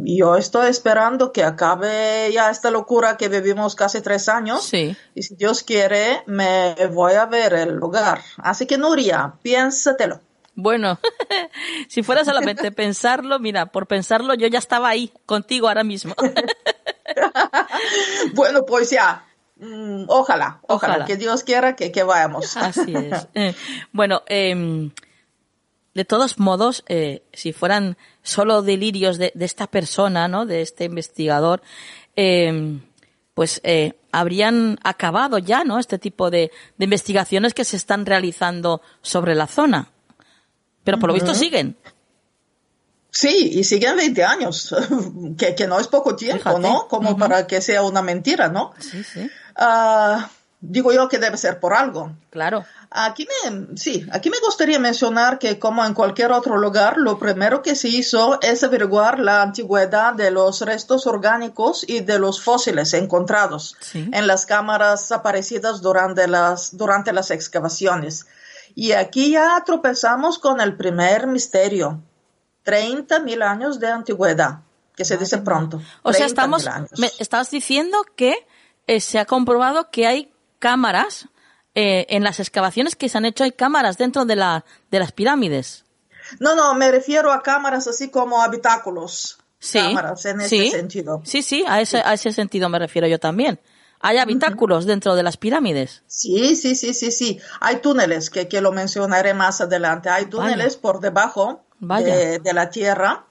Yo estoy esperando que acabe ya esta locura que vivimos casi tres años. Sí. Y si Dios quiere, me voy a ver el lugar. Así que Nuria, piénsatelo. Bueno, si fuera solamente pensarlo, mira, por pensarlo yo ya estaba ahí contigo ahora mismo. bueno, pues ya, Mm, ojalá, ojalá, que Dios quiera que, que vayamos. Así es. Eh, bueno, em, de todos modos, eh, si fueran solo delirios de, esta persona, ¿no? De este investigador, em, pues eh, habrían acabado ya, ¿no? Este tipo de, investigaciones que se están realizando sobre la zona. Pero por lo visto siguen. Sí, y siguen 20 años, que, que no es poco tiempo, ¿no? Como para que sea una mentira, ¿no? Sí, sí. Ah, digo yo que debe ser por algo. Claro. Aquí me, sí, aquí me gustaría mencionar que como en cualquier otro lugar, lo primero que se hizo es averiguar la antigüedad de los restos orgánicos y de los fósiles encontrados en las cámaras aparecidas durante las, durante las excavaciones. Y aquí ya tropezamos con el primer misterio. 30 mil años de antigüedad, que se dice pronto. O sea, estamos, me estás diciendo que eh, se ha comprobado que hay cámaras eh, en las excavaciones que se han hecho, hay cámaras dentro de, la, de las pirámides. No, no, me refiero a cámaras así como habitáculos. Sí, cámaras en ese sentido. Sí, sí, a ese, a ese sentido me refiero yo también. ¿Hay habitáculos dentro de las pirámides? Sí, sí, sí, sí, sí. Hay túneles, que, que lo mencionaré más adelante. Hay túneles por debajo de, de, la tierra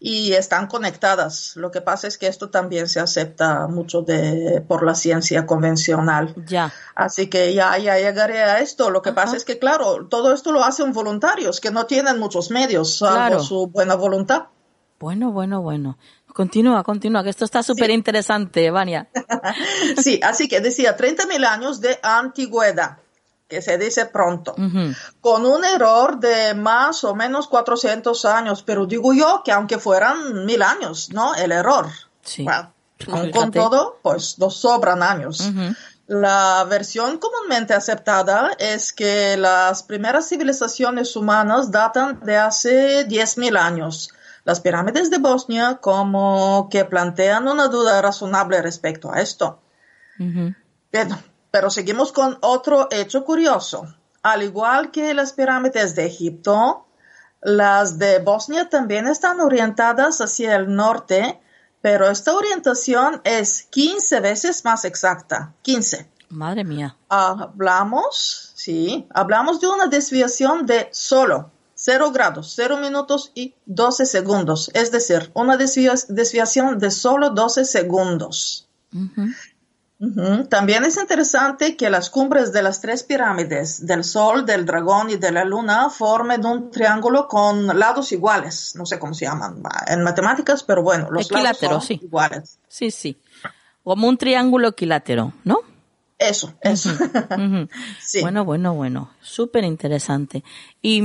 y están conectadas. Lo que pasa es que esto también se acepta mucho de, por la ciencia convencional. Ya. Así que ya, ya llegaré a esto. Lo que pasa es que, claro, todo esto lo hacen voluntarios que no tienen muchos medios, salvo su buena voluntad. Bueno, bueno, bueno. Continúa, continúa, que esto está súper interesante, Vania. sí, así que decía 30.000 años de antigüedad que se dice pronto, con un error de más o menos 400 años, pero digo yo que aunque fueran mil años, ¿no? El error. Sí. con todo, pues nos sobran años. La versión comúnmente aceptada es que las primeras civilizaciones humanas datan de hace 10.000 años. Las pirámides de Bosnia como que plantean una duda razonable respecto a esto. Pero seguimos con otro hecho curioso. Al igual que las pirámides de Egipto, Las de Bosnia también están orientadas hacia el norte, pero esta orientación es 15 veces más exacta. 15. Madre mía. Hablamos, sí, hablamos de una desviación de solo 0 grados, 0 minutos y 12 segundos. Es decir, una desviación de solo 12 segundos. También es interesante que las cumbres de las tres pirámides, del Sol, del Dragón y de la Luna, formen un triángulo con lados iguales. No sé cómo se llaman en matemáticas, pero bueno, los lados son sí. iguales. Sí, sí. Como un triángulo equilátero, ¿no? Eso, eso. sí. Bueno, bueno, bueno. Súper interesante. ¿Y,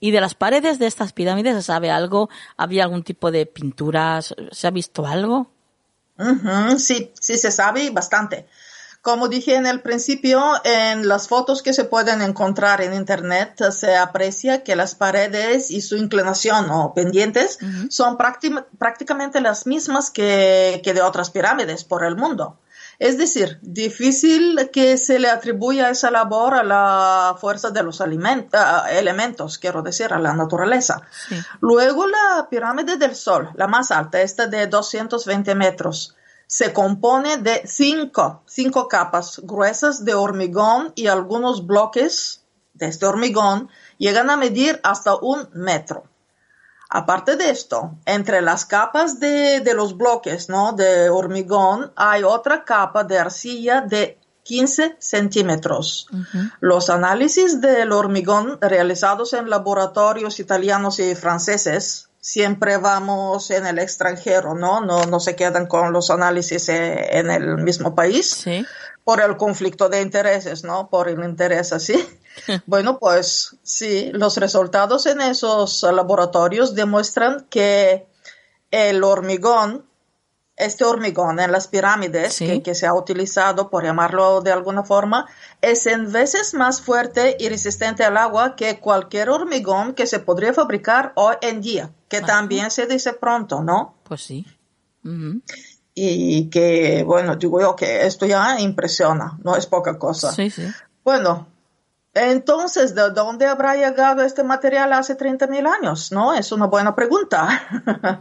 ¿Y de las paredes de estas pirámides se sabe algo? ¿Había algún tipo de pinturas? ¿Se ha visto algo? Sí, sí se sabe bastante. Como dije en el principio, en las fotos que se pueden encontrar en Internet se aprecia que las paredes y su inclinación o pendientes son prácticamente las mismas que, que, de otras pirámides por el mundo. Es decir, difícil que se le atribuya esa labor a la fuerza de los elementos, quiero decir, a la naturaleza. Luego la pirámide del Sol, la más alta, esta de 220 metros, se compone de cinco, cinco capas gruesas de hormigón y algunos bloques de este hormigón llegan a medir hasta un metro. Aparte de esto, entre las capas de, los bloques ¿no? de hormigón hay otra capa de arcilla de 15 centímetros. Los análisis del hormigón realizados en laboratorios italianos y franceses, siempre vamos en el extranjero, ¿no? No, no se quedan con los análisis eh, en el mismo país. Sí por el conflicto de intereses, ¿no? Por el interés así. bueno, pues sí, los resultados en esos laboratorios demuestran que el hormigón, este hormigón en las pirámides que, se ha utilizado, por llamarlo de alguna forma, es en veces más fuerte y resistente al agua que cualquier hormigón que se podría fabricar hoy en día, que también se dice pronto, ¿no? Pues sí y que, bueno, digo yo que esto ya impresiona, no es poca cosa. Sí, sí. Bueno, entonces, ¿de dónde habrá llegado este material hace 30.000 años? ¿No? Es una buena pregunta.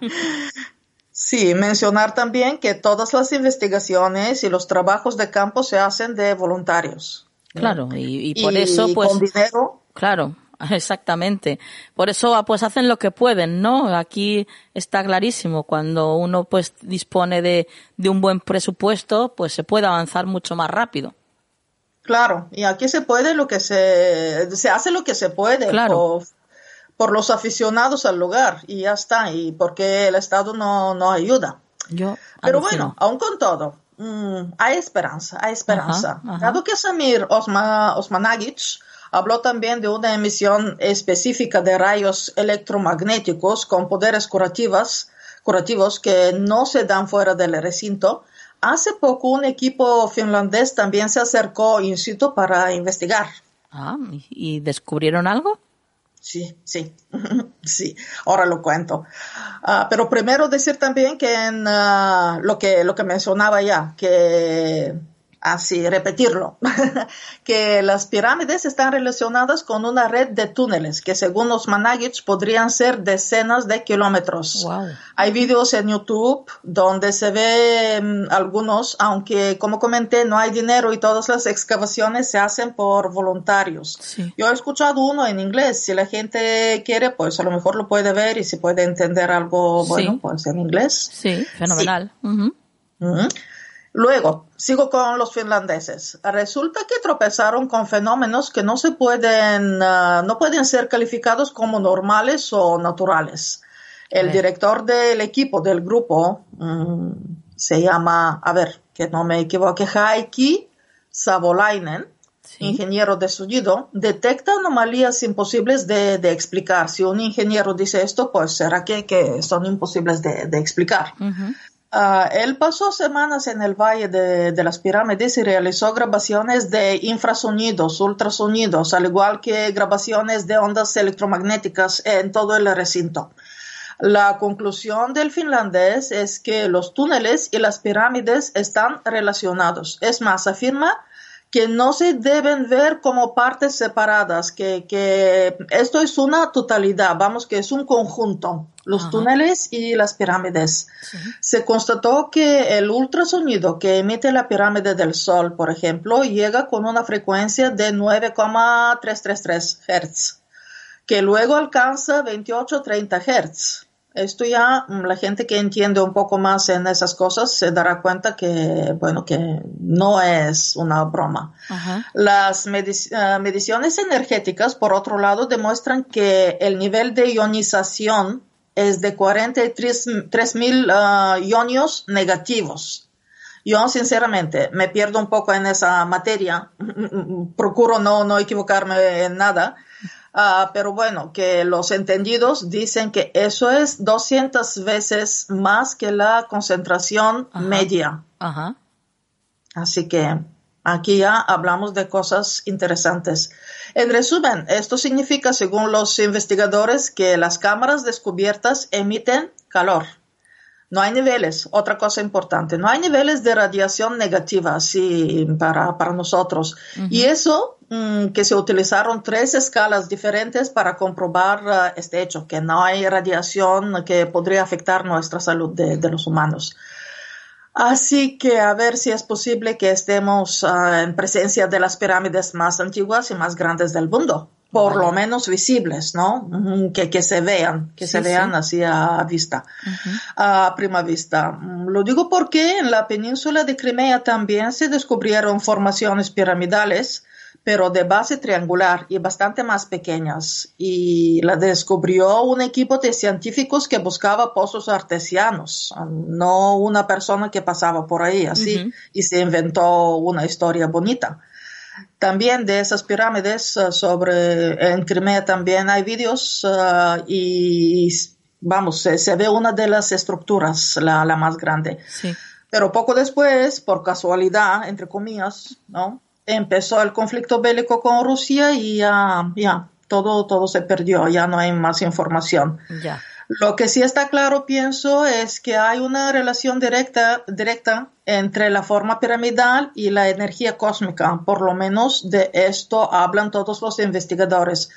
sí, mencionar también que todas las investigaciones y los trabajos de campo se hacen de voluntarios. Claro, y, por eso, pues. Con dinero. Claro, Exactamente. Por eso, ah, pues hacen lo que pueden, ¿no? Aquí está clarísimo. Cuando uno, pues, dispone de, de un buen presupuesto, pues se puede avanzar mucho más rápido. Claro, y aquí se puede lo que se, se hace lo que se puede claro. por, los aficionados al lugar y ya está, y porque el Estado no, no ayuda. Yo Pero bueno, aún con todo, mm, hay esperanza, hay esperanza. Dado que Samir Osma, Osmanagic Habló también de una emisión específica de rayos electromagnéticos con poderes curativos, curativos que no se dan fuera del recinto. Hace poco un equipo finlandés también se acercó in situ para investigar. Ah, ¿y descubrieron algo? Sí, sí, sí, ahora lo cuento. Ah, pero primero decir también que en ah, lo que lo que mencionaba ya, que así repetirlo, que las pirámides están relacionadas con una red de túneles que según los Managich podrían ser decenas de kilómetros. Hay vídeos en YouTube donde se ve mm, algunos, aunque como comenté no hay dinero y todas las excavaciones se hacen por voluntarios. Yo he escuchado uno en inglés, si la gente quiere pues a lo mejor lo puede ver y si puede entender algo bueno pues en inglés. Sí, fenomenal. Luego, sigo con los finlandeses. Resulta que tropezaron con fenómenos que no se pueden, ah, no pueden ser calificados como normales o naturales. El director del equipo del grupo mm, se llama, a ver, que no me equivoque, Heikki Savolainen, ingeniero de sonido, detecta anomalías imposibles de, explicar. Si un ingeniero dice esto, pues será que, son imposibles de, explicar. Ah, él pasó semanas en el Valle de, las Pirámides y realizó grabaciones de infrasonidos, ultrasonidos, al igual que grabaciones de ondas electromagnéticas en todo el recinto. La conclusión del finlandés es que los túneles y las pirámides están relacionados. Es más, afirma que no se deben ver como partes separadas, que, que esto es una totalidad, vamos, que es un conjunto, los túneles y las pirámides. Se constató que el ultrasonido que emite la pirámide del Sol, por ejemplo, llega con una frecuencia de 9,333 Hz, que luego alcanza 28-30 Hz esto ya mm, la gente que entiende un poco más en esas cosas se dará cuenta que, bueno, que no es una broma. Las eh, mediciones energéticas, por otro lado, demuestran que el nivel de ionización es de 43 mil uh, ionios negativos. Yo, sinceramente, me pierdo un poco en esa materia. Procuro no, no equivocarme en nada Ah, pero bueno, que los entendidos dicen que eso es 200 veces más que la concentración media. Ajá. Así que aquí ya hablamos de cosas interesantes. En resumen, esto significa, según los investigadores, que las cámaras descubiertas emiten calor. No hay niveles, otra cosa importante, no hay niveles de radiación negativa así para, para nosotros. Y eso mm, que se utilizaron tres escalas diferentes para comprobar uh, este hecho, que no hay radiación que podría afectar nuestra salud de, de los humanos. Así que a ver si es posible que estemos uh, en presencia de las pirámides más antiguas y más grandes del mundo por lo menos visibles, ¿no? Que, que se vean, que se vean así a vista, a prima vista. Mm, lo digo porque en la península de Crimea también se descubrieron formaciones piramidales, pero de base triangular y bastante más pequeñas. Y la descubrió un equipo de científicos que buscaba pozos artesianos, no una persona que pasaba por ahí así y se inventó una historia bonita. También de esas pirámides eh, sobre en Crimea también hay vídeos eh, y vamos, se, ve una de las estructuras, la, más grande. Pero poco después, por casualidad, entre comillas, ¿no? Empezó el conflicto bélico con Rusia y ya, ya, todo, todo se perdió, ya no hay más información. Ya. Lo que sí está claro, pienso, es que hay una relación directa, directa entre la forma piramidal y la energía cósmica. Por lo menos de esto hablan todos los investigadores.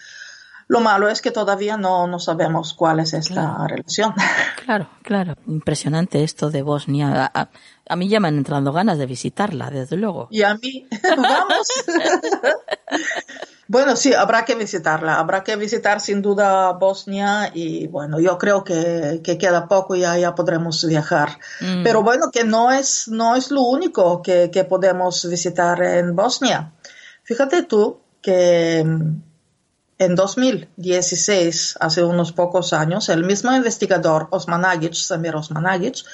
Lo malo es que todavía no, no sabemos cuál es esta relación. Claro, claro. Impresionante esto de Bosnia. A, a, mí ya me han entrado ganas de visitarla, desde luego. Y a mí. Vamos. Bueno, sí, habrá que visitarla, habrá que visitar sin duda Bosnia y bueno, yo creo que, queda poco y ya, ya podremos viajar. Mm. Pero bueno, que no es, no es lo único que, podemos visitar en Bosnia. Fíjate tú que mm, en 2016, hace unos pocos años, el mismo investigador Osmanagic, Samir Osmanagic,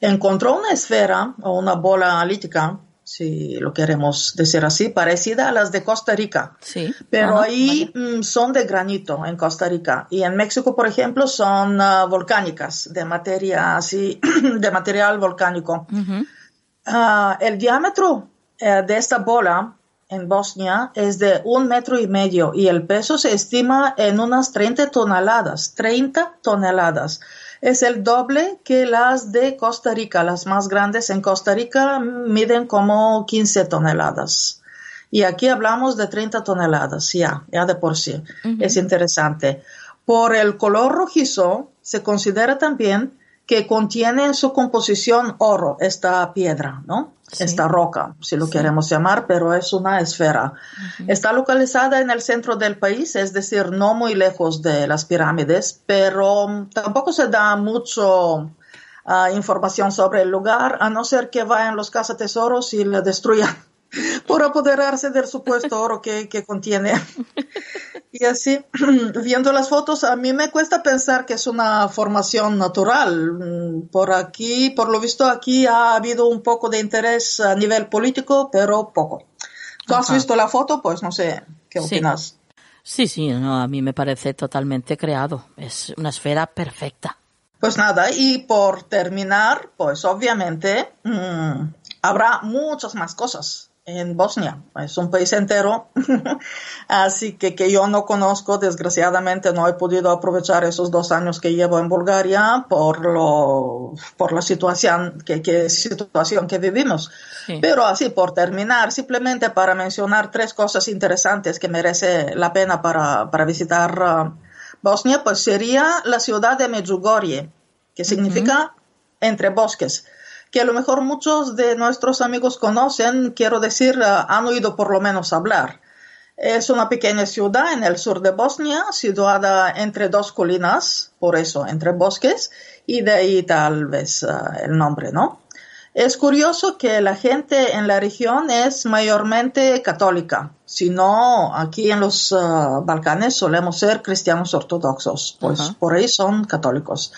encontró una esfera o una bola lítica si lo queremos decir así, parecida a las de Costa Rica. Sí. Pero ahí mm, son de granito en Costa Rica. Y en México, por ejemplo, son ah, volcánicas, de materia así, de material volcánico. Ah, el diámetro eh, de esta bola en Bosnia es de un metro y medio y el peso se estima en unas 30 toneladas. 30 toneladas es el doble que las de Costa Rica. Las más grandes en Costa Rica miden como 15 toneladas. Y aquí hablamos de 30 toneladas, ya, ya de por sí. Es interesante. Por el color rojizo, se considera también que contiene en su composición oro, esta piedra, ¿no? Esta roca, si lo queremos llamar, pero es una esfera. Está localizada en el centro del país, es decir, no muy lejos de las pirámides, pero tampoco se da mucho ah, información sobre el lugar, a no ser que vayan los cazatesoros y la destruyan por apoderarse del supuesto oro que, que contiene. Y así, viendo las fotos, a mí me cuesta pensar que es una formación natural. Por aquí, por lo visto, aquí ha habido un poco de interés a nivel político, pero poco. ¿Tú has visto la foto? Pues no sé, ¿qué opinas? Sí, sí, no, a mí me parece totalmente creado. Es una esfera perfecta. Pues nada, y por terminar, pues obviamente mm, habrá muchas más cosas en Bosnia. Es un país entero, así que que yo no conozco, desgraciadamente no he podido aprovechar esos dos años que llevo en Bulgaria por lo, por la situación que, que situación que vivimos. Pero así, por terminar, simplemente para mencionar tres cosas interesantes que merece la pena para, para visitar uh, Bosnia, pues sería la ciudad de Medjugorje, que significa entre bosques que a lo mejor muchos de nuestros amigos conocen, quiero decir, ah, han oído por lo menos hablar. Es una pequeña ciudad en el sur de Bosnia, situada entre dos colinas, por eso, entre bosques, y de ahí tal vez ah, el nombre, ¿no? Es curioso que la gente en la región es mayormente católica, si no, aquí en los ah, Balcanes solemos ser cristianos ortodoxos, pues por ahí son católicos.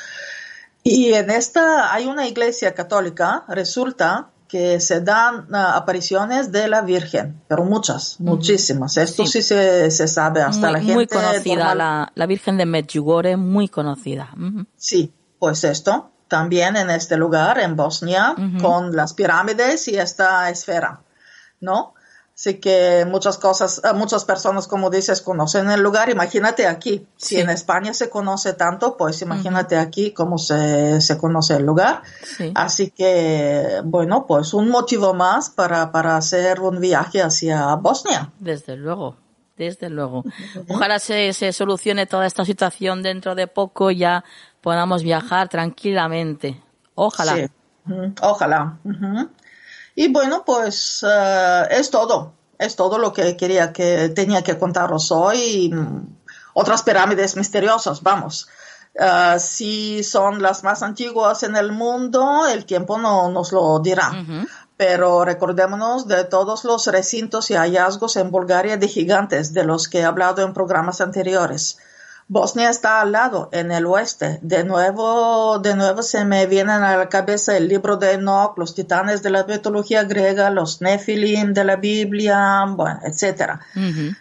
Y en esta hay una iglesia católica, resulta que se dan ah, apariciones de la Virgen, pero muchas, muchísimas. Esto sí, se, se, sabe hasta la gente. Muy conocida, la, la, Virgen de Medjugorje, muy conocida. Sí, pues esto, también en este lugar, en Bosnia, con las pirámides y esta esfera, ¿no? Así que muchas cosas, eh, muchas personas, como dices, conocen el lugar. Imagínate aquí. Si en España se conoce tanto, pues imagínate aquí cómo se, se, conoce el lugar. Así que, bueno, pues un motivo más para, para hacer un viaje hacia Bosnia. Desde luego. Desde luego. Ojalá se, se solucione toda esta situación dentro de poco y ya podamos viajar tranquilamente. Ojalá. Sí. Ojalá. Y bueno, pues uh, es todo. Es todo lo que quería que tenía que contaros hoy. Otras pirámides misteriosas, vamos. Uh, si son las más antiguas en el mundo, el tiempo no nos lo dirá. Pero recordémonos de todos los recintos y hallazgos en Bulgaria de gigantes de los que he hablado en programas anteriores. Bosnia está al lado, en el oeste. De nuevo, de nuevo se me vienen a la cabeza el libro de Enoch, los titanes de la mitología griega, los Nephilim de la Biblia, bueno, etcétera.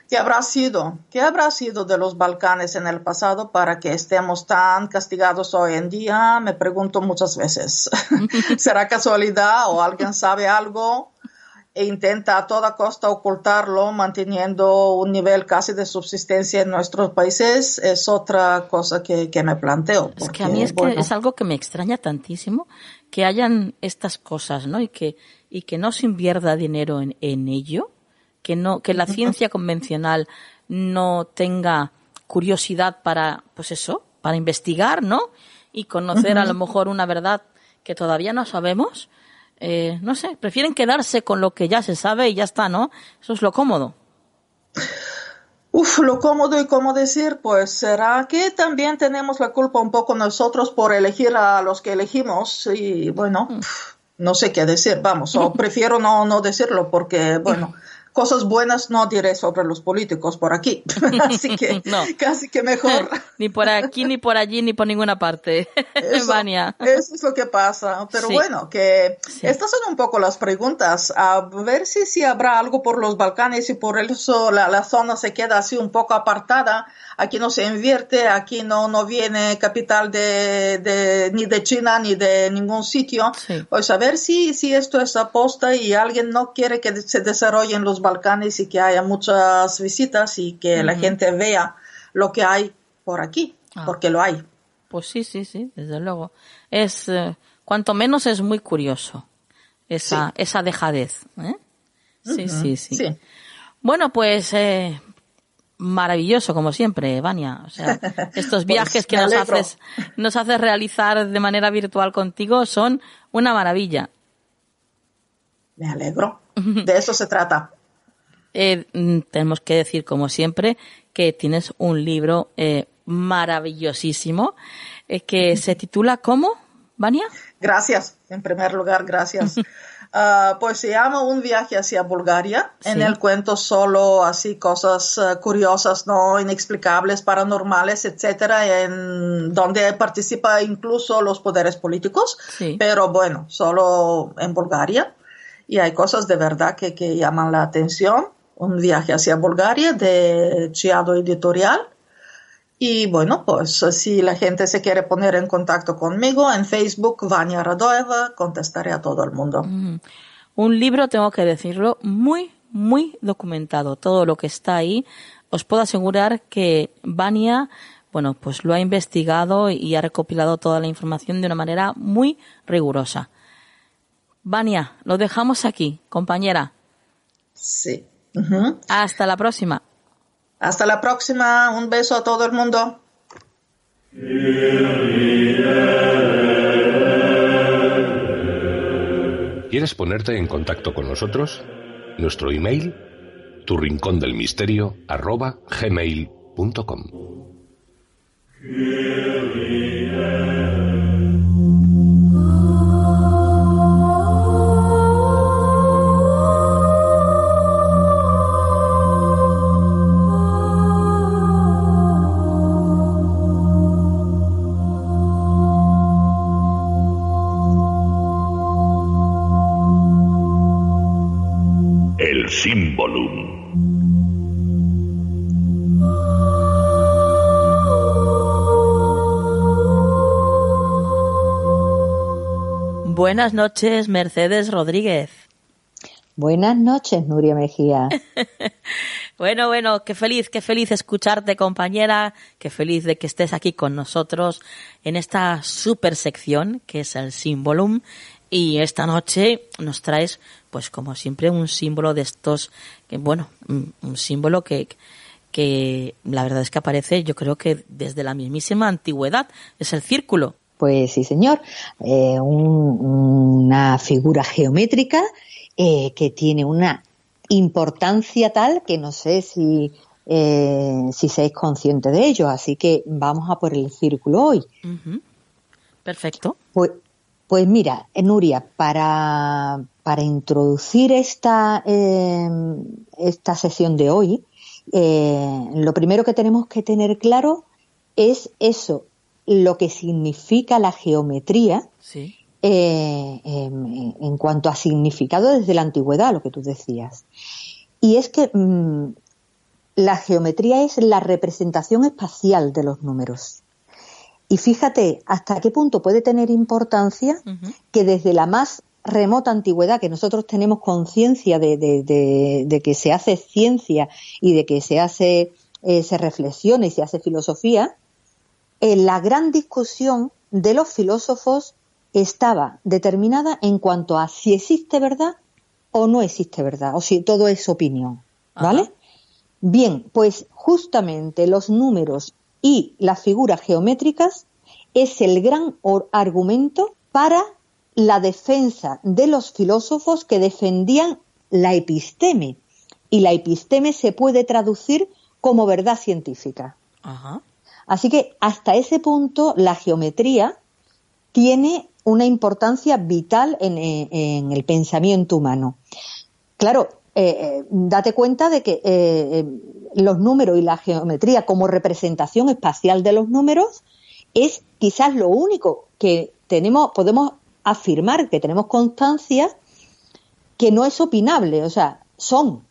¿Qué habrá sido? ¿Qué habrá sido de los Balcanes en el pasado para que estemos tan castigados hoy en día? Me pregunto muchas veces. ¿Será casualidad o alguien sabe algo? E intenta a toda costa ocultarlo, manteniendo un nivel casi de subsistencia en nuestros países, es otra cosa que, me planteo. es que a mí es, que es algo que me extraña tantísimo que hayan estas cosas, ¿no? Y que, y que no se invierta dinero en, en ello, que no, que la ciencia convencional no tenga curiosidad para, pues eso, para investigar, ¿no? Y conocer a lo mejor una verdad que todavía no sabemos eh, no sé, prefieren quedarse con lo que ya se sabe y ya está, ¿no? Eso es lo cómodo. Uf, lo cómodo y cómo decir, pues será que también tenemos la culpa un poco nosotros por elegir a los que elegimos y bueno, mm. no sé qué decir, vamos, o prefiero no, no decirlo porque bueno, cosas buenas no diré sobre los políticos por aquí. Así que casi que mejor. ni por aquí, ni por allí, ni por ninguna parte. Eso, eso es lo que pasa. Pero bueno, que estas son un poco las preguntas. A ver si, si habrá algo por los Balcanes y por eso la, la zona se queda así un poco apartada aquí no se invierte, aquí no, no viene capital de, ni de China ni de ningún sitio. Pues a ver si, si esto es aposta y alguien no quiere que se desarrolle en los Balcanes y que haya muchas visitas y que la gente vea lo que hay por aquí, ah. porque lo hay. Pues sí, sí, sí, desde luego. Es, eh, cuanto menos es muy curioso esa, esa dejadez. ¿eh? Sí, sí, sí, Bueno, pues eh, maravilloso, como siempre, Vania. O sea, estos pues viajes que nos haces, nos haces realizar de manera virtual contigo son una maravilla. Me alegro. De eso se trata. Eh, mm, tenemos que decir, como siempre, que tienes un libro eh, maravillosísimo eh, que se titula ¿Cómo, Vania? Gracias, en primer lugar, gracias. Ah, pues se llama Un viaje hacia Bulgaria. En el cuento solo así cosas ah, curiosas, no inexplicables, paranormales, etcétera, en donde participa incluso los poderes políticos. Pero bueno, solo en Bulgaria. Y hay cosas de verdad que, que llaman la atención. Un viaje hacia Bulgaria de Chiado Editorial. Y bueno, pues si la gente se quiere poner en contacto conmigo en Facebook, Vania Radoeva, contestaré a todo el mundo. Un libro, tengo que decirlo, muy, muy documentado. Todo lo que está ahí, os puedo asegurar que Vania, bueno, pues lo ha investigado y ha recopilado toda la información de una manera muy rigurosa. Vania, lo dejamos aquí, compañera. Sí. Hasta la próxima. Hasta la próxima. Un beso a todo el mundo. ¿Quieres ponerte en contacto con nosotros? Nuestro email, tu rincón del misterio, arroba gmail.com. Buenas noches, Mercedes Rodríguez. Buenas noches, Nuria Mejía. bueno, bueno, qué feliz, qué feliz escucharte, compañera, qué feliz de que estés aquí con nosotros en esta super sección que es el Symbolum. Y esta noche nos traes, pues como siempre, un símbolo de estos, que, bueno, un símbolo que, que la verdad es que aparece, yo creo que desde la mismísima antigüedad, es el círculo. Pues sí, señor. Eh, una figura geométrica eh, que tiene una importancia tal que no sé si, eh, si seáis conscientes de ello. Así que vamos a por el círculo hoy. Perfecto. Pues, pues mira, Nuria, para, para introducir esta, esta sesión de hoy, lo primero que tenemos que tener claro es eso, lo que significa la geometría eh, em, en cuanto a significado desde la antigüedad, lo que tú decías. Y es que mm, la geometría es la representación espacial de los números. Y fíjate hasta qué punto puede tener importancia que desde la más remota antigüedad, que nosotros tenemos conciencia de, que se hace ciencia y de que se hace, eh, se reflexiona y se hace filosofía, la gran discusión de los filósofos estaba determinada en cuanto a si existe verdad o no existe verdad, o si todo es opinión. ¿Vale? Bien, pues justamente los números y las figuras geométricas es el gran argumento para la defensa de los filósofos que defendían la episteme. Y la episteme se puede traducir como verdad científica. Ajá. Así que hasta ese punto la geometría tiene una importancia vital en, el pensamiento humano. Claro, eh, eh, date cuenta de que eh, los números y la geometría como representación espacial de los números es quizás lo único que tenemos, podemos afirmar que tenemos constancia que no es opinable, o sea, son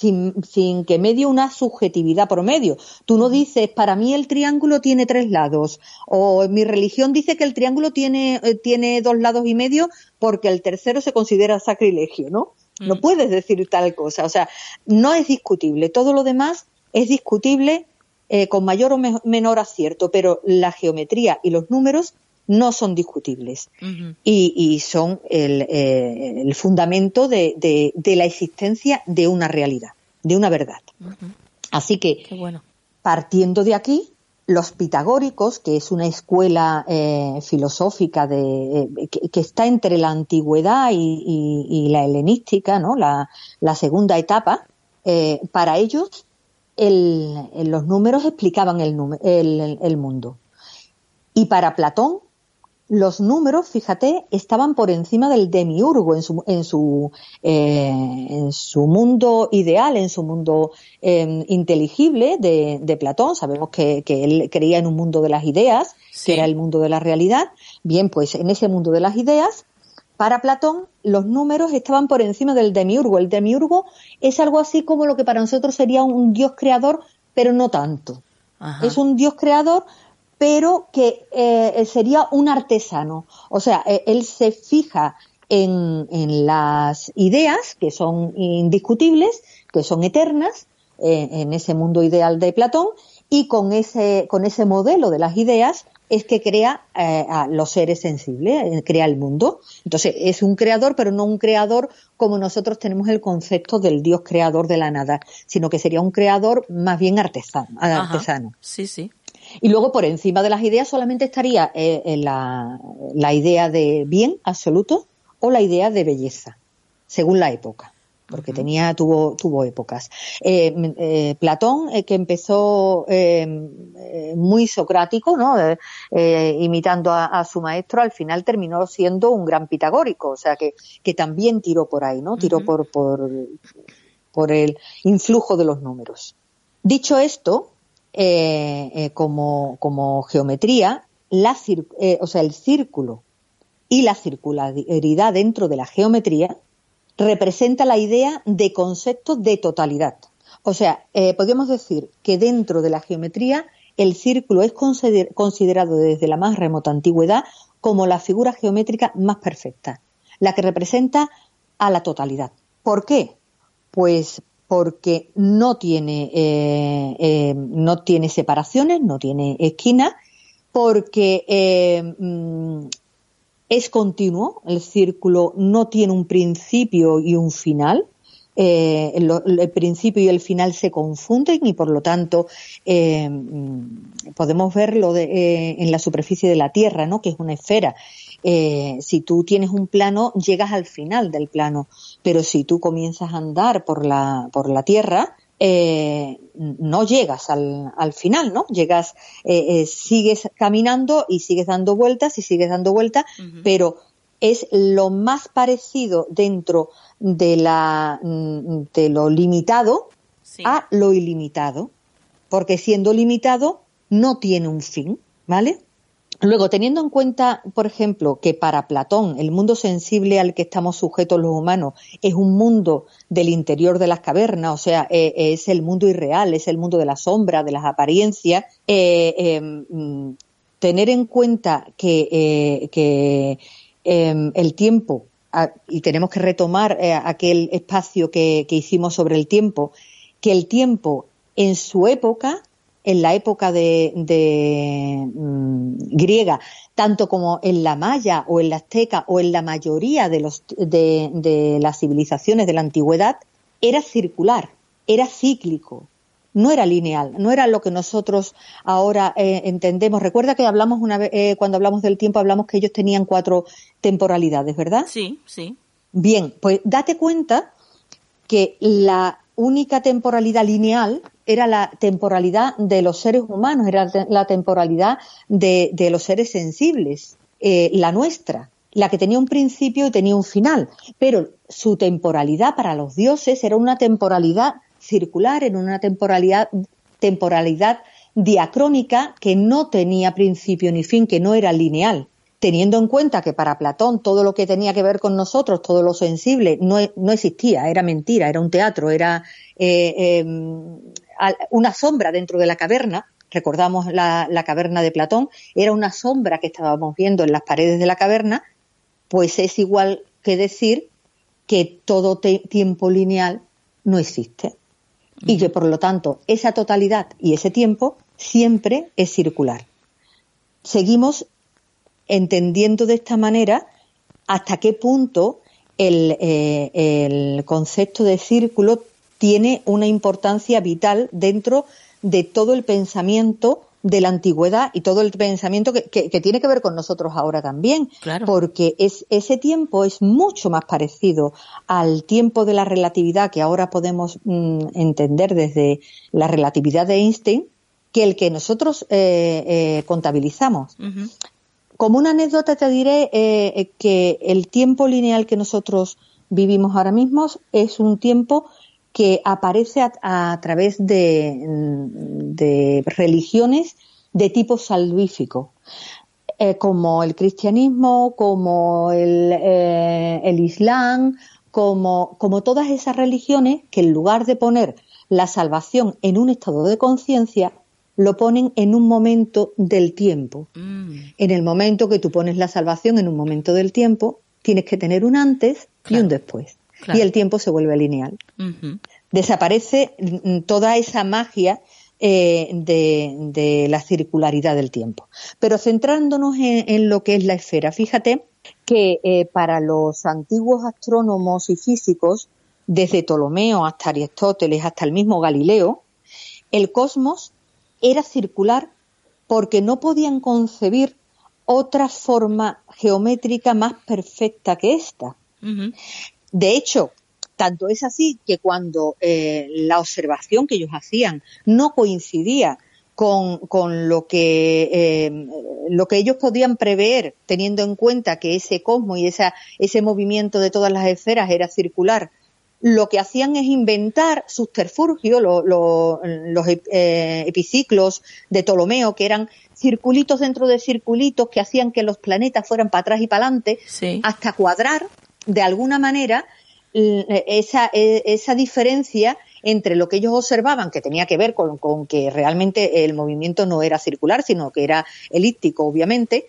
sin, que medie una subjetividad por medio. Tú no dices, para mí el triángulo tiene tres lados, o mi religión dice que el triángulo tiene, eh, tiene dos lados y medio porque el tercero se considera sacrilegio, ¿no? No mm. puedes decir tal cosa. O sea, no es discutible. Todo lo demás es discutible eh, con mayor o menor acierto, pero la geometría y los números no son discutibles y, son el, eh, fundamento de, la existencia de una realidad, de una verdad. Así que, partiendo de aquí, los pitagóricos, que es una escuela eh, filosófica de, eh, que, está entre la antigüedad y, la helenística, ¿no? la, segunda etapa, para ellos los números explicaban el, el mundo. Y para Platón, los números, fíjate, estaban por encima del demiurgo en su, en su, eh, en su mundo ideal, en su mundo em, inteligible de, Platón. Sabemos que, él creía en un mundo de las ideas, que era el mundo de la realidad. Bien, pues en ese mundo de las ideas, para Platón, los números estaban por encima del demiurgo. El demiurgo es algo así como lo que para nosotros sería un dios creador, pero no tanto. Es un dios creador, pero que eh, sería un artesano. O sea, eh, él se fija en, en las ideas que son indiscutibles, que son eternas, eh, en ese mundo ideal de Platón, y con ese, con ese modelo de las ideas es que crea eh, a los seres sensibles, crea el mundo. Entonces es un creador, pero no un creador como nosotros tenemos el concepto del Dios creador de la nada, sino que sería un creador más bien artesano. artesano. Sí, sí. Y luego por encima de las ideas solamente estaría eh, la, la idea de bien absoluto o la idea de belleza, según la época porque tenía tuvo tuvo épocas. Eh, eh, Platón, que empezó muy socrático, ¿no? imitando a, su maestro, al final terminó siendo un gran pitagórico, o sea que, que también tiró por ahí, ¿no? Tiró por, por, por el influjo de los números. Dicho esto, como, como geometría, la, o sea, el círculo y la circularidad dentro de la geometría representa la idea de concepto de totalidad. O sea, eh, podríamos decir que dentro de la geometría el círculo es considerado desde la más remota antigüedad como la figura geométrica más perfecta, la que representa a la totalidad. ¿Por qué? Pues porque no tiene, eh, eh, no tiene separaciones, no tiene esquinas, porque mm, es continuo, el círculo no tiene un principio y un final, eh, el, principio y el final se confunden y por lo tanto eh, podemos verlo eh, en la superficie de la Tierra, ¿no? que es una esfera. Si tú tienes un plano, llegas al final del plano, pero si tú comienzas a andar por la, por la Tierra, eh, no llegas al, al, final, ¿no? Llegas, eh, eh, sigues caminando y sigues dando vueltas y sigues dando vueltas, pero es lo más parecido dentro de la mm, de lo limitado a lo ilimitado, porque siendo limitado no tiene un fin, ¿vale? Luego, teniendo en cuenta, por ejemplo, que para Platón el mundo sensible al que estamos sujetos los humanos es un mundo del interior de las cavernas, o sea, eh, es el mundo irreal, es el mundo de la sombra, de las apariencias, eh, em, tener en cuenta que, eh, em, el tiempo, y tenemos que retomar aquel espacio que hicimos sobre el tiempo, que el tiempo en su época en la época de, mm, griega, tanto como en la maya o en la azteca o en la mayoría de, los, de, las civilizaciones de la antigüedad, era circular, era cíclico, no era lineal, no era lo que nosotros ahora eh, entendemos. Recuerda que hablamos una vez, eh, cuando hablamos del tiempo, hablamos que ellos tenían cuatro temporalidades, ¿verdad? Sí, sí. Bien, pues date cuenta que la única temporalidad lineal era la temporalidad de los seres humanos, era la temporalidad de, los seres sensibles, eh, la nuestra, la que tenía un principio y tenía un final. Pero su temporalidad para los dioses era una temporalidad circular, era una temporalidad, temporalidad diacrónica que no tenía principio ni fin, que no era lineal teniendo en cuenta que para Platón todo lo que tenía que ver con nosotros, todo lo sensible, no, no existía, era mentira, era un teatro, era eh, em, una sombra dentro de la caverna. Recordamos la, caverna de Platón, era una sombra que estábamos viendo en las paredes de la caverna, pues es igual que decir que todo tiempo lineal no existe y que por lo tanto esa totalidad y ese tiempo siempre es circular. Seguimos entendiendo de esta manera hasta qué punto el, eh, el concepto de círculo tiene una importancia vital dentro de todo el pensamiento de la antigüedad y todo el pensamiento que, que, tiene que ver con nosotros ahora también, porque es, ese tiempo es mucho más parecido al tiempo de la relatividad que ahora podemos mm, entender desde la relatividad de Einstein que el que nosotros eh, eh, contabilizamos. Como una anécdota te diré eh, eh, que el tiempo lineal que nosotros vivimos ahora mismo es un tiempo que aparece a, través de, religiones de tipo salvífico, eh, como el cristianismo, como el, islam, como todas esas religiones que en lugar de poner la salvación en un estado de conciencia, lo ponen en un momento del tiempo. Mm. En el momento que tú pones la salvación en un momento del tiempo, tienes que tener un antes y un después. Y el tiempo se vuelve lineal. Desaparece mm, toda esa magia eh, de, la circularidad del tiempo. Pero centrándonos en, lo que es la esfera, fíjate que eh, para los antiguos astrónomos y físicos, desde Ptolomeo hasta Aristóteles, hasta el mismo Galileo, el cosmos era circular porque no podían concebir otra forma geométrica más perfecta que esta. De hecho, tanto es así que cuando eh, la observación que ellos hacían no coincidía con, lo, que, eh, lo que ellos podían prever, teniendo en cuenta que ese cosmos y esa, ese movimiento de todas las esferas era circular, lo que hacían es inventar subterfugios, los eh, epiciclos de Ptolomeo, que eran circulitos dentro de circulitos que hacían que los planetas fueran para atrás y para adelante, hasta cuadrar de alguna manera esa, e, esa diferencia entre lo que ellos observaban, que tenía que ver con, que realmente el movimiento no era circular, sino que era elíptico, obviamente,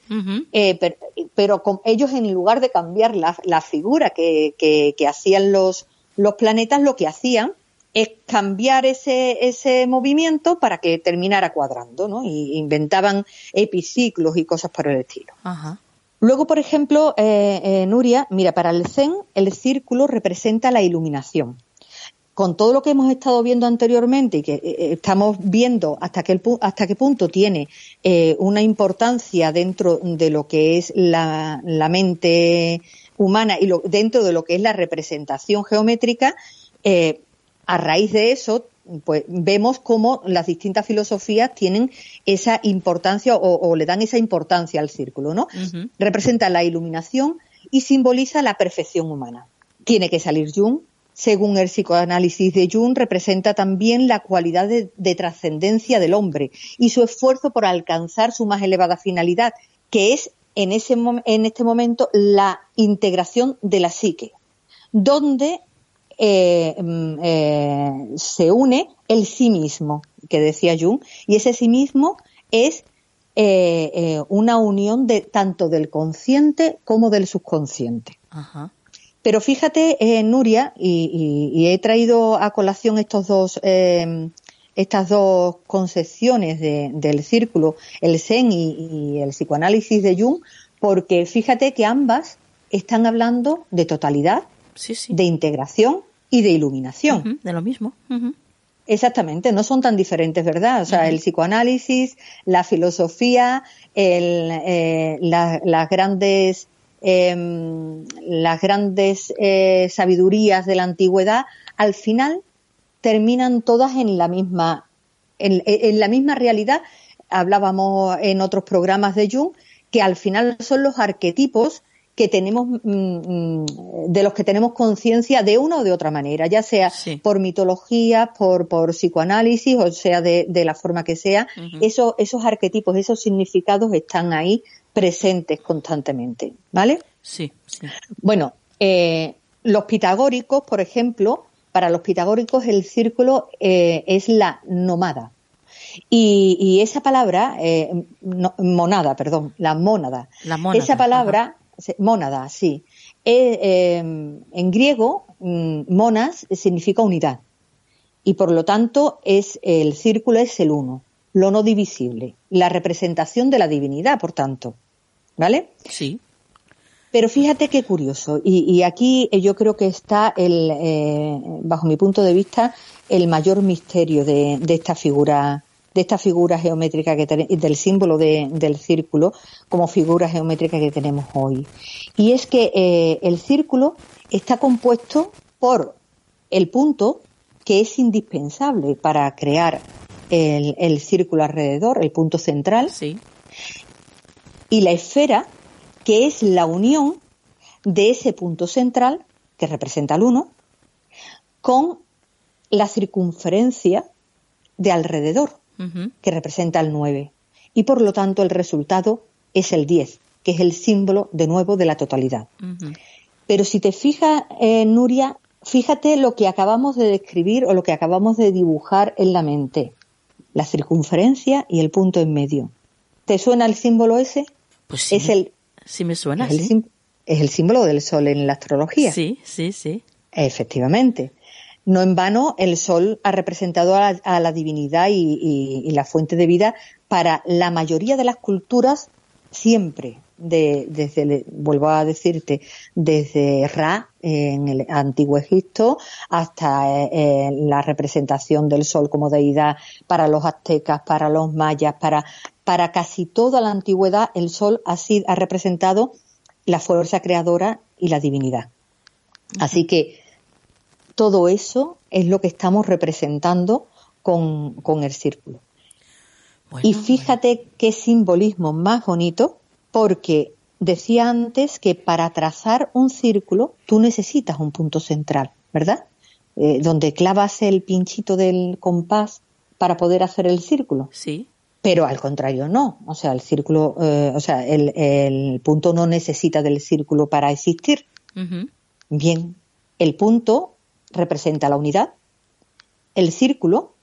eh, pero, con ellos en lugar de cambiar la, la figura que, que, hacían los, los planetas, lo que hacían es cambiar ese, ese movimiento para que terminara cuadrando, ¿no? Y inventaban epiciclos y cosas por el estilo. Luego, por ejemplo, eh, eh, Nuria, mira, para el Zen el círculo representa la iluminación. Con todo lo que hemos estado viendo anteriormente y que eh, estamos viendo hasta qué, hasta qué punto tiene una importancia dentro de lo que es la, mente humana y dentro de lo que es la representación geométrica, a raíz de eso pues vemos cómo las distintas filosofías tienen esa importancia o, le dan esa importancia al círculo, ¿no? Representa la iluminación y simboliza la perfección humana. Tiene que salir Jung. Según el psicoanálisis de Jung, representa también la cualidad de, trascendencia del hombre y su esfuerzo por alcanzar su más elevada finalidad, que es en, ese, en este momento la integración de la psique, donde eh, mm, eh, se une el sí mismo, que decía Jung, y ese sí mismo es eh, una unión de tanto del consciente como del subconsciente. Pero fíjate, Nuria, y, he traído a colación estos dos, estas dos concepciones del círculo, el Zen y, el psicoanálisis de Jung, porque fíjate que ambas están hablando de totalidad, de integración y de iluminación. de lo mismo. Exactamente, no son tan diferentes, ¿verdad? O sea, el psicoanálisis, la filosofía, el, eh, las grandes, em, las grandes eh, sabidurías de la antigüedad, al final terminan todas en la misma, en, en la misma realidad. Hablábamos en otros programas de Jung que al final son los arquetipos que tenemos, mm, mm, de los que tenemos conciencia de una o de otra manera, ya sea por mitología, por, por psicoanálisis, o sea, de, la forma que sea, esos, esos arquetipos, esos significados están ahí presentes constantemente, ¿vale? Sí, sí. Bueno, eh, los pitagóricos, por ejemplo, para los pitagóricos el círculo eh, es la nomada. Y, esa palabra, eh, monada, perdón, la mónada. La mónada. Esa palabra mónada, sí. Eh, em, en griego, mm, monas significa unidad. Y por lo tanto, es el círculo es el uno, lo no divisible, la representación de la divinidad, por tanto. ¿Vale? Sí. Pero fíjate qué curioso, y, aquí yo creo que está, el, eh, bajo mi punto de vista, el mayor misterio de, de esta figura de esta figura geométrica que del símbolo del círculo como figura geométrica que tenemos hoy. Y es que eh, el círculo está compuesto por el punto que es indispensable para crear el, círculo alrededor, el punto central, sí. y la esfera, que es la unión de ese punto central, que representa el 1, con la circunferencia de alrededor, que representa el 9. Y por lo tanto el resultado es el 10, que es el símbolo de nuevo de la totalidad. Pero si te fijas, eh, Nuria, fíjate lo que acabamos de describir o lo que acabamos de dibujar en la mente. La circunferencia y el punto en medio. ¿Te suena el símbolo ese? Pues sí. Es el, sí me suena, sí. es el símbolo del Sol en la astrología. Sí, sí, sí. Efectivamente. No en vano el Sol ha representado a la, divinidad y, la fuente de vida para la mayoría de las culturas siempre. De, desde, vuelvo a decirte, desde Ra en el antiguo Egipto hasta eh, la representación del sol como deidad para los aztecas, para los mayas, para, para casi toda la antigüedad el sol ha, ha representado la fuerza creadora y la divinidad. Así que todo eso es lo que estamos representando con, el círculo. y fíjate qué simbolismo más bonito, porque decía antes que para trazar un círculo tú necesitas un punto central, ¿verdad? Eh, donde clavas el pinchito del compás para poder hacer el círculo. Sí. Pero al contrario, no. O sea, el círculo, eh, o sea, el, punto no necesita del círculo para existir. Bien, el punto representa la unidad, el círculo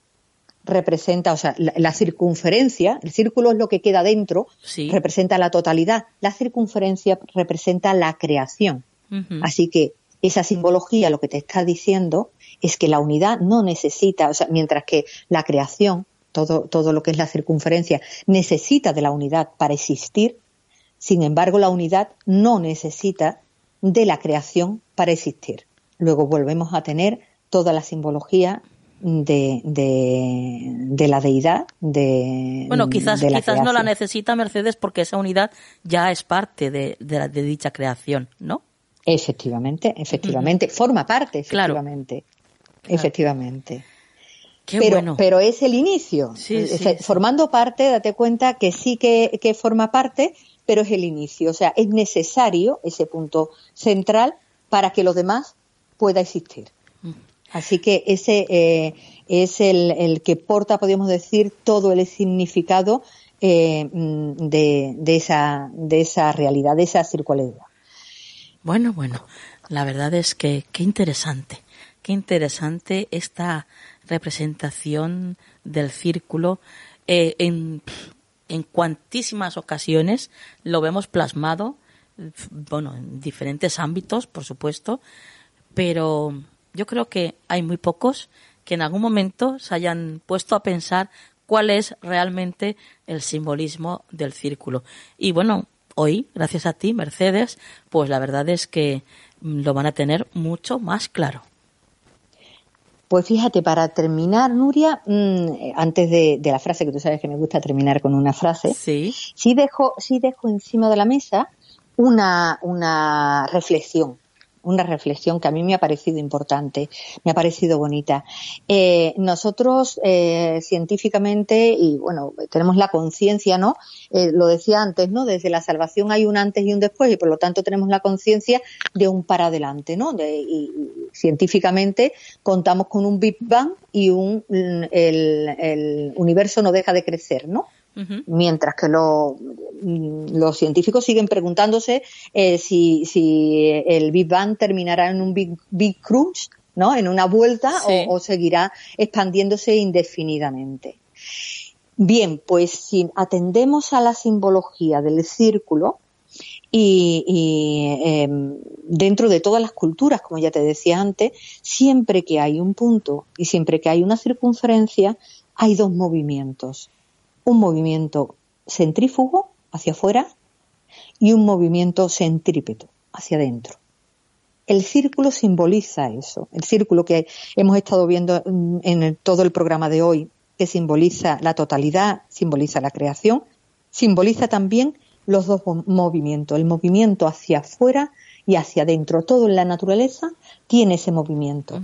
representa, o sea, la, circunferencia, el círculo es lo que queda dentro, representa la totalidad, la circunferencia representa la creación. Así que esa simbología lo que te está diciendo es que la unidad no necesita, o sea, mientras que la creación, todo, todo lo que es la circunferencia, necesita de la unidad para existir, sin embargo la unidad no necesita de la creación para existir. Luego volvemos a tener toda la simbología de, de, la deidad. De, bueno, quizás, quizás no la necesita Mercedes porque esa unidad ya es parte de, de, dicha creación, ¿no? Efectivamente, efectivamente. Forma parte, efectivamente. Efectivamente. Qué pero, bueno. pero es el inicio. Formando parte, date cuenta que sí que, que forma parte, pero es el inicio. O sea, es necesario ese punto central para que los demás pueda existir. Así que ese eh, es el, que porta, podríamos decir, todo el significado eh, de, esa, de esa realidad, de esa circularidad. Bueno, bueno, la verdad es que qué interesante, qué interesante esta representación del círculo eh, en, en cuantísimas ocasiones lo vemos plasmado, bueno, en diferentes ámbitos, por supuesto, pero yo creo que hay muy pocos que en algún momento se hayan puesto a pensar cuál es realmente el simbolismo del círculo. Y bueno, hoy, gracias a ti, Mercedes, pues la verdad es que lo van a tener mucho más claro. Pues fíjate, para terminar, Nuria, mm, antes de, la frase, que tú sabes que me gusta terminar con una frase, sí, sí dejo, sí dejo encima de la mesa una, una reflexión una reflexión que a mí me ha parecido importante, me ha parecido bonita. Eh, nosotros eh, científicamente, y bueno, tenemos la conciencia, ¿no? Eh, lo decía antes, ¿no? Desde la salvación hay un antes y un después y por lo tanto tenemos la conciencia de un para adelante, ¿no? y, científicamente contamos con un Big Bang y un, el, el universo no deja de crecer, ¿no? Mientras que los científicos siguen preguntándose eh, si, el Big Bang terminará en un Big, Crunch, ¿no? En una vuelta o, seguirá expandiéndose indefinidamente. Bien, pues si atendemos a la simbología del círculo, y, em, dentro de todas las culturas, como ya te decía antes, siempre que hay un punto y siempre que hay una circunferencia, hay dos movimientos un movimiento centrífugo hacia afuera y un movimiento centrípeto hacia adentro. El círculo simboliza eso, el círculo que hemos estado viendo en todo el programa de hoy, que simboliza la totalidad, simboliza la creación, simboliza también los dos movimientos, el movimiento hacia afuera y hacia adentro. Todo en la naturaleza tiene ese movimiento.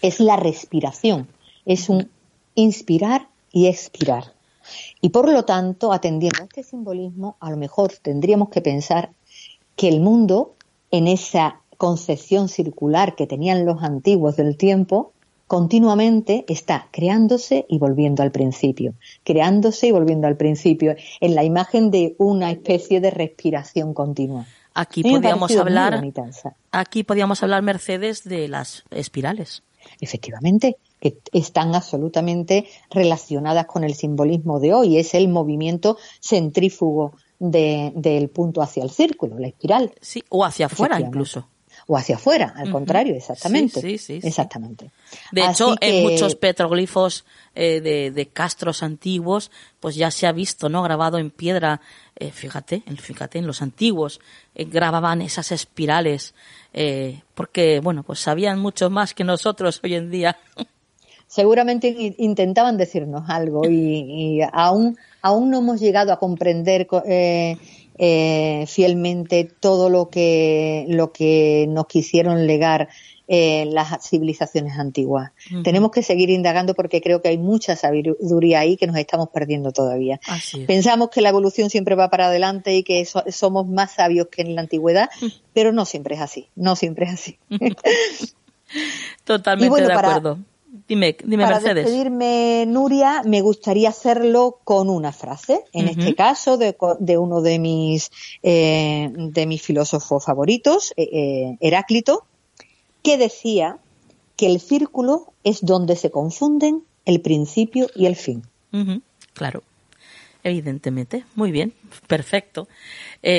Es la respiración, es un inspirar y expirar. Y por lo tanto, atendiendo a este simbolismo, a lo mejor tendríamos que pensar que el mundo, en esa concepción circular que tenían los antiguos del tiempo, continuamente está creándose y volviendo al principio, creándose y volviendo al principio, en la imagen de una especie de respiración continua. Aquí podríamos hablar, aquí podríamos hablar Mercedes de las espirales. Efectivamente, que están absolutamente relacionadas con el simbolismo de hoy. Es el movimiento centrífugo del punto hacia el círculo, la espiral. Sí, o hacia afuera incluso o hacia afuera, al contrario, exactamente. Sí, sí, sí, exactamente. De hecho, en muchos petroglifos eh, de, de, castros antiguos, pues ya se ha visto, ¿no? Grabado en piedra, eh, fíjate, fíjate, en los antiguos eh, grababan esas espirales, porque, bueno, pues sabían mucho más que nosotros hoy en día. Seguramente intentaban decirnos algo y, y aún, aún no hemos llegado a comprender eh, fielmente todo lo que, lo que nos quisieron legar eh, las civilizaciones antiguas. Tenemos que seguir indagando porque creo que hay mucha sabiduría ahí que nos estamos perdiendo todavía. Pensamos que la evolución siempre va para adelante y que somos más sabios que en la antigüedad, pero no siempre es así, no siempre es así. Totalmente de acuerdo. Dime, dime Para despedirme, Nuria, me gustaría hacerlo con una frase. En este caso, de, uno de mis, eh, de mis filósofos favoritos, eh, eh, Heráclito, que decía que el círculo es donde se confunden el principio y el fin. Claro, evidentemente. Muy bien, perfecto.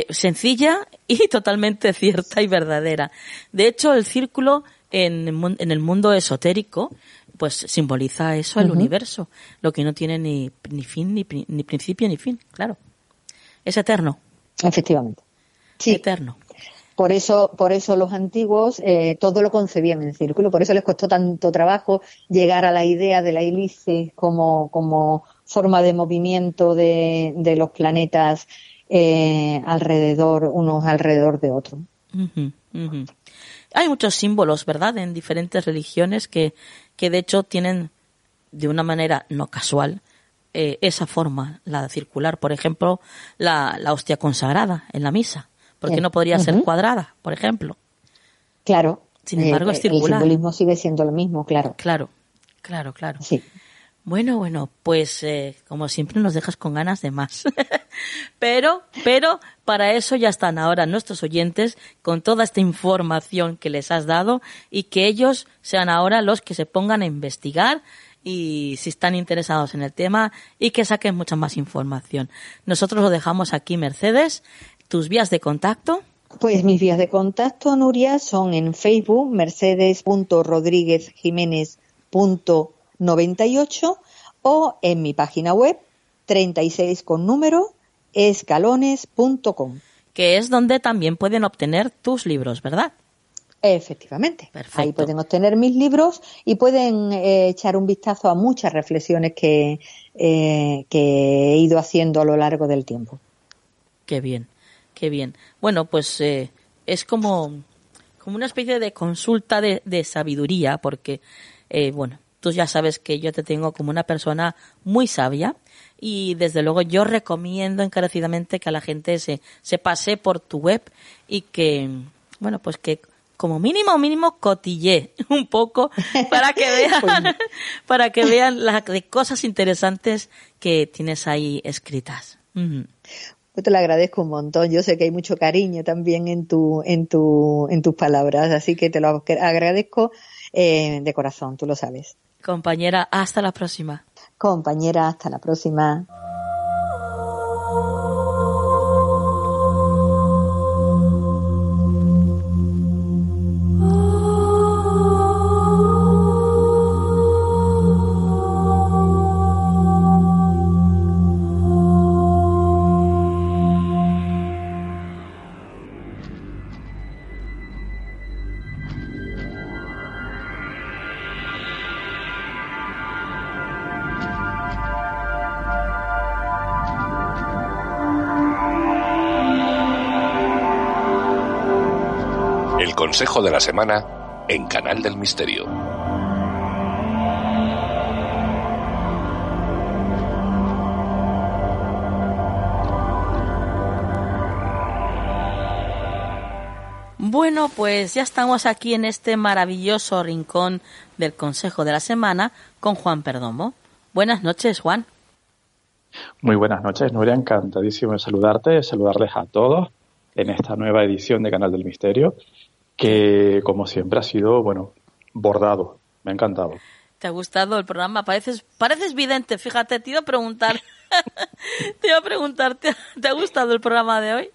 sencilla y totalmente cierta y verdadera. De hecho, el círculo en, en el mundo esotérico pues simboliza eso el universo, lo que no tiene ni, ni fin, ni, ni, principio, ni fin, claro. Es eterno. Efectivamente. Sí. Eterno. Por eso, por eso los antiguos eh, todo lo concebían en círculo, por eso les costó tanto trabajo llegar a la idea de la hélice como, como forma de movimiento de, de los planetas eh, alrededor, unos alrededor de otros. Hay muchos símbolos, ¿verdad?, en diferentes religiones que, que de hecho tienen de una manera no casual eh, esa forma, la circular. Por ejemplo, la, la hostia consagrada en la misa. porque no podría ser cuadrada, por ejemplo? Claro. Sin embargo, es circular. El simbolismo sigue siendo lo mismo, claro. Claro, claro, claro. Sí. Bueno, bueno, pues eh, como siempre nos dejas con ganas de más. pero, pero para eso ya están ahora nuestros oyentes con toda esta información que les has dado y que ellos sean ahora los que se pongan a investigar y si están interesados en el tema y que saquen mucha más información. Nosotros lo dejamos aquí, Mercedes. ¿Tus vías de contacto? Pues mis vías de contacto, Nuria, son en Facebook, mercedes.rodríguezjiménez.98 o en mi página web, 36 con número, escalones.com. Que es donde también pueden obtener tus libros, ¿verdad? Efectivamente. Ahí pueden obtener mis libros y pueden eh, echar un vistazo a muchas reflexiones que, eh, que he ido haciendo a lo largo del tiempo. Qué bien, qué bien. Bueno, pues eh, es como, como una especie de consulta de, de sabiduría, porque, bueno, tú ya sabes que yo te tengo como una persona muy sabia y desde luego yo recomiendo encarecidamente que a la gente se, se pase por tu web y que, bueno, pues que como mínimo, mínimo cotille un poco para que vean, pues para que vean las cosas interesantes que tienes ahí escritas. Yo te lo agradezco un montón. Yo sé que hay mucho cariño también en tu, en tu, en tus palabras, así que te lo agradezco eh, de corazón, tú lo sabes. Compañera, hasta la próxima. Compañera, hasta la próxima. Consejo de la Semana en Canal del Misterio. Bueno, pues ya estamos aquí en este maravilloso rincón del Consejo de la Semana con Juan Perdomo. Buenas noches, Juan. Muy buenas noches, Nuria. Encantadísimo de saludarte, de saludarles a todos en esta nueva edición de Canal del Misterio que como siempre ha sido, bueno, bordado. Me ha encantado. ¿Te ha gustado el programa? Pareces, pareces vidente, fíjate, te iba a preguntar. te iba a preguntar, ¿te, ha gustado el programa de hoy?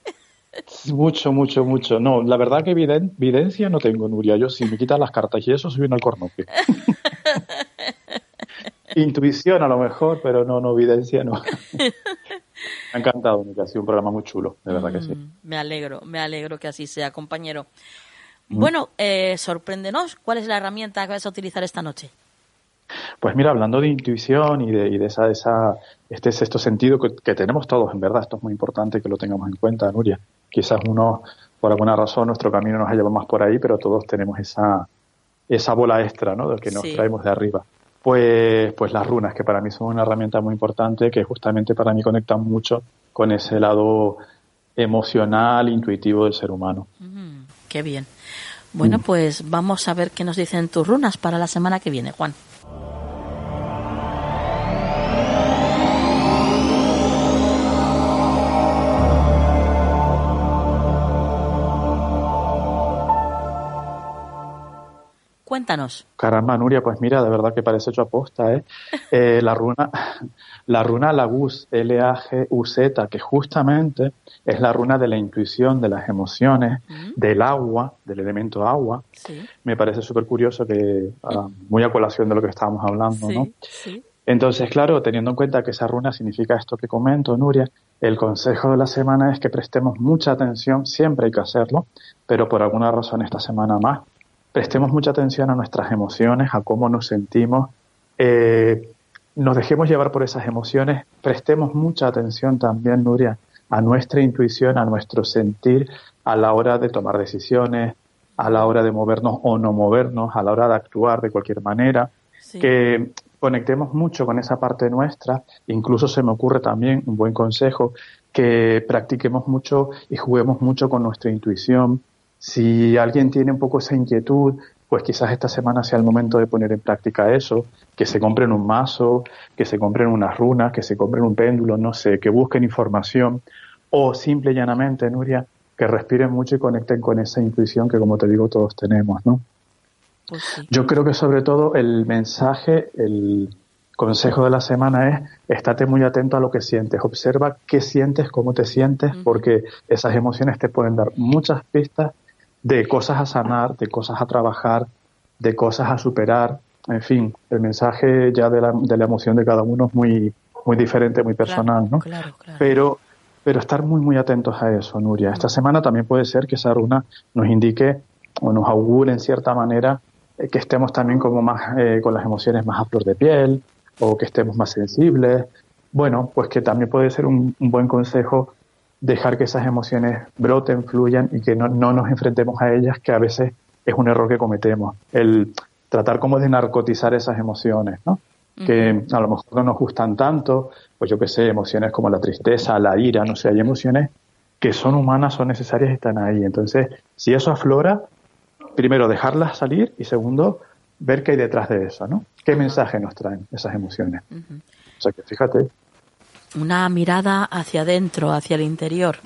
Mucho, mucho, mucho. No, la verdad que videncia no tengo, Nuria. Yo si me quitan las cartas y eso soy un alcornoque. Intuición a lo mejor, pero no, no, evidencia no. me ha encantado, ha sido un programa muy chulo, de verdad que sí. Mm, me alegro, me alegro que así sea, compañero. Bueno, eh, sorpréndenos, ¿cuál es la herramienta que vas a utilizar esta noche? Pues mira, hablando de intuición y de, y de esa, esa, este sexto sentido que, que, tenemos todos, en verdad, esto es muy importante que lo tengamos en cuenta, Nuria. Quizás uno, por alguna razón, nuestro camino nos ha llevado más por ahí, pero todos tenemos esa, esa bola extra, ¿no? Del que nos traemos de arriba. Pues, pues las runas, que para mí son una herramienta muy importante, que justamente para mí conectan mucho con ese lado emocional, intuitivo del ser humano. Mm, qué bien. Bueno, mm. pues vamos a ver qué nos dicen tus runas para la semana que viene, Juan. Cuéntanos. Caramba, Nuria, pues mira, de verdad que parece hecho aposta, ¿eh? eh la runa, la runa Lagus, L-A-G-U-Z, que justamente es la runa de la intuición, de las emociones, del agua, del elemento agua. Me parece súper curioso que, ah, muy a colación de lo que estábamos hablando, ¿no? Entonces, claro, teniendo en cuenta que esa runa significa esto que comento, Nuria, el consejo de la semana es que prestemos mucha atención, siempre hay que hacerlo, pero por alguna razón esta semana más, prestemos mucha atención a nuestras emociones, a cómo nos sentimos, eh, nos dejemos llevar por esas emociones, prestemos mucha atención también, Nuria, a nuestra intuición, a nuestro sentir a la hora de tomar decisiones, a la hora de movernos o no movernos, a la hora de actuar de cualquier manera, que conectemos mucho con esa parte nuestra, incluso se me ocurre también un buen consejo, que practiquemos mucho y juguemos mucho con nuestra intuición, si alguien tiene un poco esa inquietud, pues quizás esta semana sea el momento de poner en práctica eso, que se compren un mazo, que se compren unas runas, que se compren un péndulo, no sé, que busquen información o simple y llanamente, Nuria, que respiren mucho y conecten con esa intuición que, como te digo, todos tenemos, ¿no? Pues Yo creo que sobre todo el mensaje, el consejo de la semana es estate muy atento a lo que sientes, observa qué sientes, cómo te sientes, porque esas emociones te pueden dar muchas pistas de cosas a sanar, de cosas a trabajar, de cosas a superar. En fin, el mensaje ya de la, de la emoción de cada uno es muy, muy diferente, muy personal, ¿no? Pero, pero estar muy, muy atentos a eso, Nuria. Esta semana también puede ser que esa runa nos indique o nos augure en cierta manera eh, que estemos también como más eh, con las emociones más a flor de piel o que estemos más sensibles. Bueno, pues que también puede ser un buen consejo dejar que esas emociones broten, fluyan y que no, no nos enfrentemos a ellas, que a veces es un error que cometemos. El tratar como de narcotizar esas emociones, ¿no? Que a lo mejor no nos gustan tanto, pues yo qué sé, emociones como la tristeza, la ira, no sé, hay emociones que son humanas, son necesarias y están ahí. Entonces, si eso aflora, primero dejarlas salir y segundo, ver qué hay detrás de eso, ¿no? ¿Qué mensaje nos traen esas emociones? O sea que fíjate, una mirada hacia adentro, hacia el interior.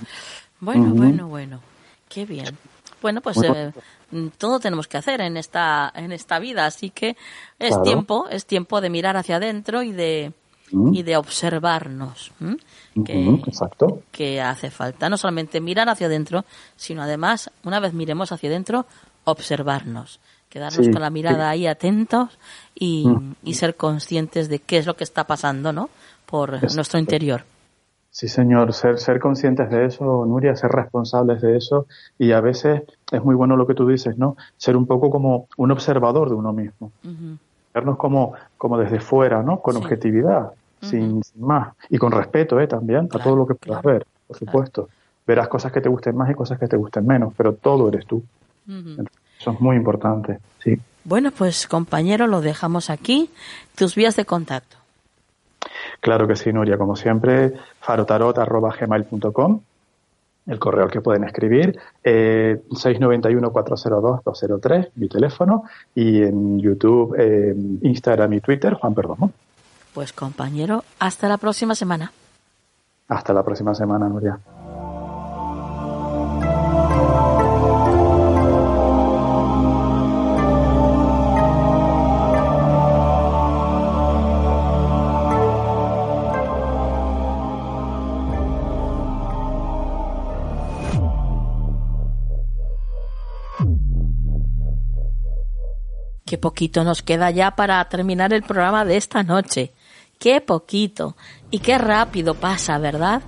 Bueno, bueno, bueno. Qué bien. Bueno, pues eh, todo tenemos que hacer en esta en esta vida, así que es tiempo, es tiempo de mirar hacia adentro y de y de observarnos. Que, Exacto. que hace falta no solamente mirar hacia adentro, sino además, una vez miremos hacia adentro, observarnos, quedarnos con la mirada ahí atentos y, y ser conscientes de qué es lo que está pasando, ¿no? Por nuestro interior. Sí, señor, ser, ser conscientes de eso, Nuria, ser responsables de eso y a veces es muy bueno lo que tú dices, ¿no? Ser un poco como un observador de uno mismo. Vernos como, como desde fuera, ¿no? Con objetividad, sin, más. Y con respeto, ¿eh? También a todo lo que puedas ver, por supuesto. Verás cosas que te gusten más y cosas que te gusten menos, pero todo eres tú. Eso es muy importante, sí. Bueno, pues compañero, lo dejamos aquí. Tus vías de contacto. Claro que sí, Nuria, como siempre, farotarot.gmail.com, el correo al que pueden escribir, eh, 691-402-203, mi teléfono, y en YouTube, eh, Instagram y Twitter, Juan Perdomo. Pues compañero, hasta la próxima semana. Hasta la próxima semana, Nuria. Poquito nos queda ya para terminar el programa de esta noche. Qué poquito. Y qué rápido pasa, ¿verdad?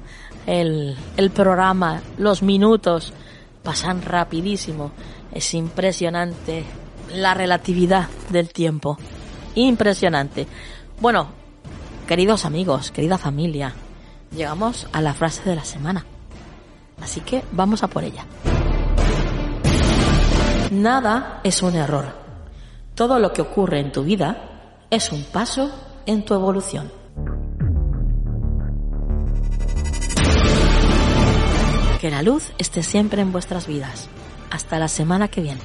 El, el programa, los minutos pasan rapidísimo. Es impresionante la relatividad del tiempo. Impresionante. Bueno, queridos amigos, querida familia, llegamos a la frase de la semana. Así que vamos a por ella. Nada es un error. Todo lo que ocurre en tu vida es un paso en tu evolución. Que la luz esté siempre en vuestras vidas. Hasta la semana que viene.